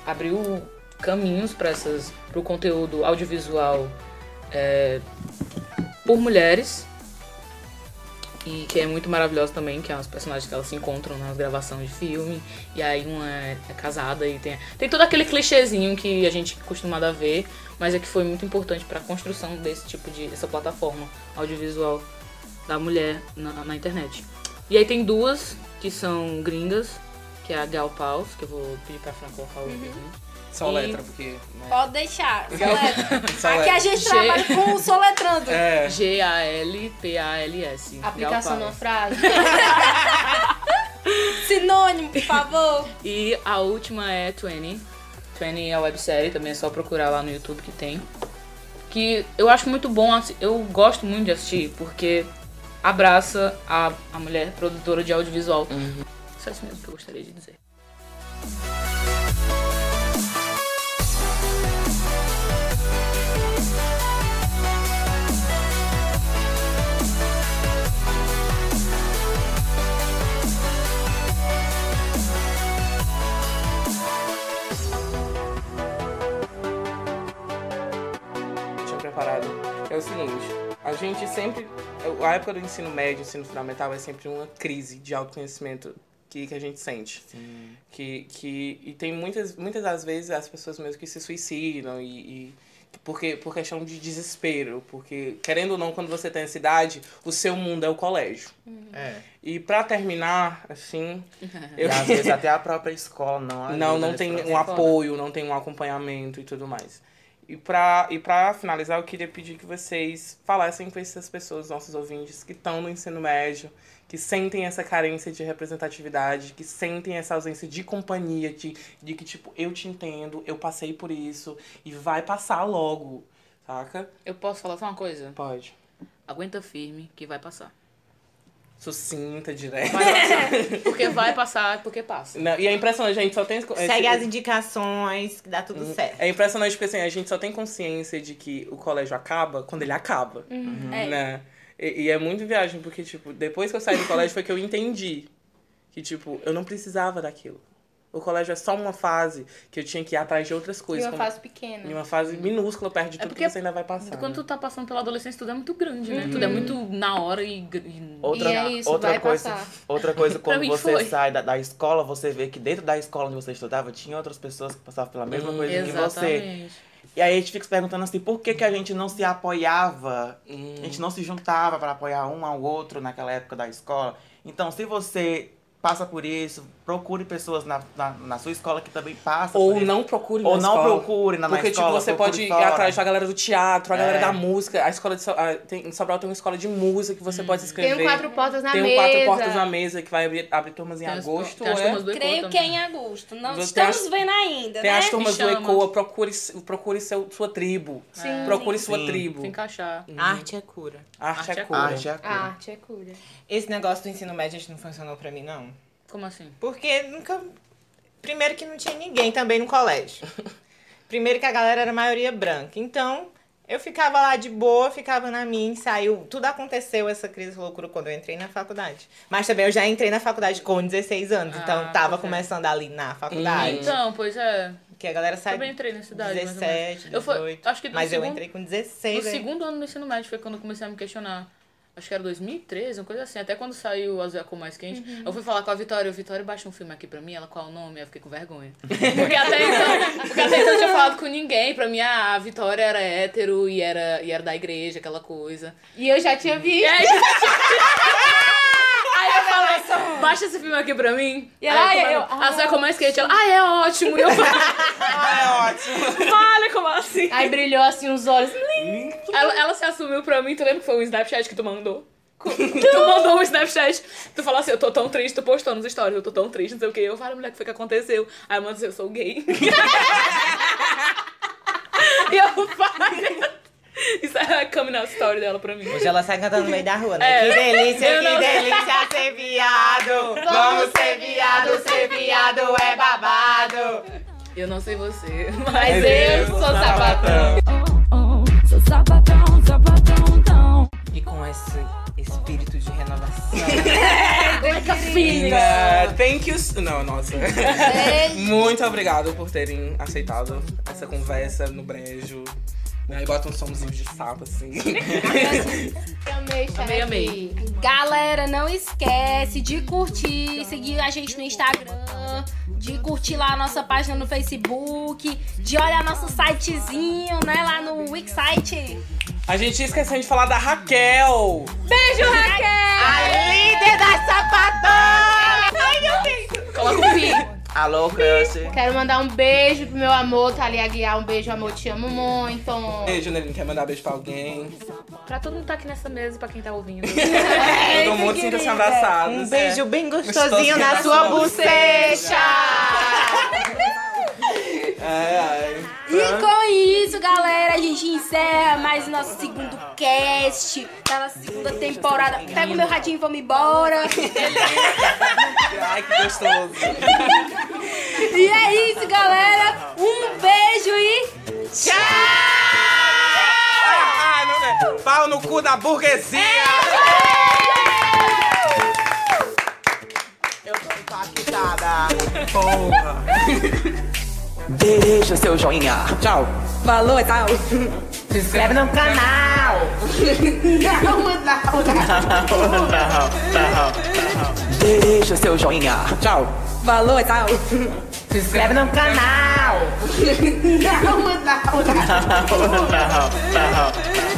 abriu caminhos para essas o conteúdo audiovisual é, por mulheres e que é muito maravilhosa também, que é os personagens que elas se encontram nas gravações de filme, e aí uma é, é casada e tem tem todo aquele clichêzinho que a gente é acostumado a ver, mas é que foi muito importante para a construção desse tipo de essa plataforma audiovisual da mulher na, na internet. E aí tem duas que são gringas, que é a Gal Paus, que eu vou pedir pra Fran colocar o vídeo. Só E- letra, porque. né? Pode deixar. Soletra. Só Aqui a gente trabalha com o soletrando. É. G-A-L-P-A-L-S. Aplicação numa frase. Sinônimo, por favor. E a última é 20. 20 é a websérie, também é só procurar lá no YouTube que tem. Que eu acho muito bom, assi- eu gosto muito de assistir, porque abraça a, a mulher produtora de audiovisual. Só isso mesmo que eu gostaria de dizer. preparado. É o seguinte, a gente sempre. A época do ensino médio, ensino fundamental é sempre uma crise de autoconhecimento que, que a gente sente. Que, que, e tem muitas, muitas das vezes as pessoas mesmo que se suicidam e, e porque, por questão de desespero. Porque, querendo ou não, quando você tem essa idade, o seu mundo é o colégio. É. E pra terminar, assim. E às vezes até a própria escola não ajuda Não, não nesse tem um apoio, não tem um acompanhamento e tudo mais. E pra, e pra finalizar, eu queria pedir que vocês falassem com essas pessoas, nossos ouvintes, que estão no ensino médio, que sentem essa carência de representatividade, que sentem essa ausência de companhia, de, de que, tipo, eu te entendo, eu passei por isso, e vai passar logo, saca? Eu posso falar só uma coisa? Pode. Aguenta firme que vai passar. Sucinta, direta. Vai passar. porque vai passar, porque passa. Não, e é impressionante, a gente só tem... Segue as indicações que dá tudo certo. É impressionante porque assim, a gente só tem consciência de que o colégio acaba quando ele acaba. Uhum. É. E, e é muito viagem, porque, tipo, depois que eu saí do colégio foi que eu entendi que, tipo, eu não precisava daquilo. O colégio é só uma fase que eu tinha que ir atrás de outras E coisas. uma como- fase pequena. E uma fase minúscula perto de É tudo que você ainda vai passar. Quando né? tu tá passando pela adolescência, tudo é muito grande, né? Uhum. Tudo é muito na hora e. e- Outra, E é isso, outra vai coisa, passar. outra coisa quando você foi. sai da, da escola, você vê que dentro da escola onde você estudava tinha outras pessoas que passavam pela mesma Hum, coisa que você. E aí a gente fica se perguntando assim, por que, que a gente não se apoiava? Hum. A gente não se juntava para apoiar um ao outro naquela época da escola. Então, se você passa por isso, procure pessoas na, na, na sua escola que também passam Ou não procure na Ou não escola. procure na, na Porque, escola. tipo, você pode ir fora. atrás da galera do teatro, a galera É. da música. A escola de So- a- tem, em Sobral tem uma escola de música que você pode se inscrever. Tem um quatro portas na Tem um mesa. quatro portas na mesa que vai abrir, abrir turmas em Tem agosto. tem as é? turmas do Creio Ecoa que é também. em agosto. Não Tem estamos as- vendo ainda, Tem né? as turmas do. ECOA, procure, procure seu, sua tribo. Sim. Procure sua Sim. tribo. Se encaixar. Arte é cura. Arte, Arte é é cura. Arte é cura. Arte é cura. Esse negócio do ensino médio gente, não funcionou pra mim, não. Como assim? Porque nunca. Primeiro que não tinha ninguém também no colégio. Primeiro que a galera era a maioria branca. Então, eu ficava lá de boa, ficava na minha, saiu. Tudo aconteceu, essa crise loucura, quando eu entrei na faculdade. Mas também eu já entrei na faculdade com 16 anos. então, Ah, tava pois é. começando ali na faculdade. Então, pois é. Que a galera sai. Também entrei nessa idade. mais ou 17, menos. 18. Eu fui, acho que Mas eu segundo- entrei com No 16. aí. segundo ano do ensino médio foi quando eu comecei a me questionar. Acho que era 2013, uma coisa assim. Até quando saiu Azul é a cor mais quente, Uhum. eu fui falar com a Vitória. Vitória, baixa um filme aqui pra mim. Ela, qual é o nome? Eu fiquei com vergonha. Porque até então, porque até então eu não tinha falado com ninguém. Pra mim, a Vitória era hétero e era, e era da igreja, aquela coisa. E eu já tinha visto. E aí, aí eu falei, baixa esse filme aqui pra mim. E ela, Aí "Ah, eu- como- Azul é a cor mais quente. Ela, ah, é ótimo. E eu falei, Ah, é ótimo. vale, como assim? Aí brilhou assim os olhos. Ela, ela se assumiu pra mim, tu lembra que foi um Snapchat que tu mandou? Tu mandou um Snapchat, tu falou assim, eu tô tão triste, tu postou nos stories, eu tô tão triste, não sei o que. Eu falei, mulher, o que foi que aconteceu? Aí eu mandei assim, eu sou gay. e eu falei, isso é a coming out story dela pra mim. Hoje ela sai cantando no meio da rua, né? É. Que delícia, Eu que não- delícia ser viado. Vamos ser viado, ser viado é babado. Eu não sei você, Mas mas eu sou sapatão. Sou sapatão, sapatão, tão. E com esse espírito de renovação. É, thank you. Não, nossa. Muito obrigado por terem aceitado essa conversa no brejo. Aí bota um somzinho de sapo assim. Amei Amei, amei. Galera, não esquece de curtir, seguir a gente no Instagram, de curtir lá a nossa página no Facebook, de olhar nosso sitezinho, né, lá no Wixsite. A gente esqueceu de falar da Raquel. Beijo, Raquel! A líder das sapatões! Ai, meu Deus! coloca o pi. Alô, crush. Quero mandar um beijo pro meu amor, Thalia Aguiar. Um beijo, amor, te amo muito. Beijo, Nelinho. Quer mandar beijo pra alguém? Pra todo mundo que tá aqui nessa mesa, pra quem tá ouvindo. Todo mundo sinta-se abraçado. Um beijo bem gostosinho Gostosinho na na sua sua bochecha! Ai, ai. E com isso, galera, a gente encerra mais o nosso segundo cast da nossa segunda temporada. Pega o meu radinho e vamos embora. Ai, que gostoso. E é isso, galera. Um beijo e tchau! Ah, não é. Pau no cu da burguesia. Eu tô impactada. Porra. Deixa seu joinha. Tchau. Falou, tchau. Se inscreve no canal. Não, não, Não, não. Deixa seu joinha. Tchau. Falou, tchau. Se inscreve no canal. Não, não, Não, não.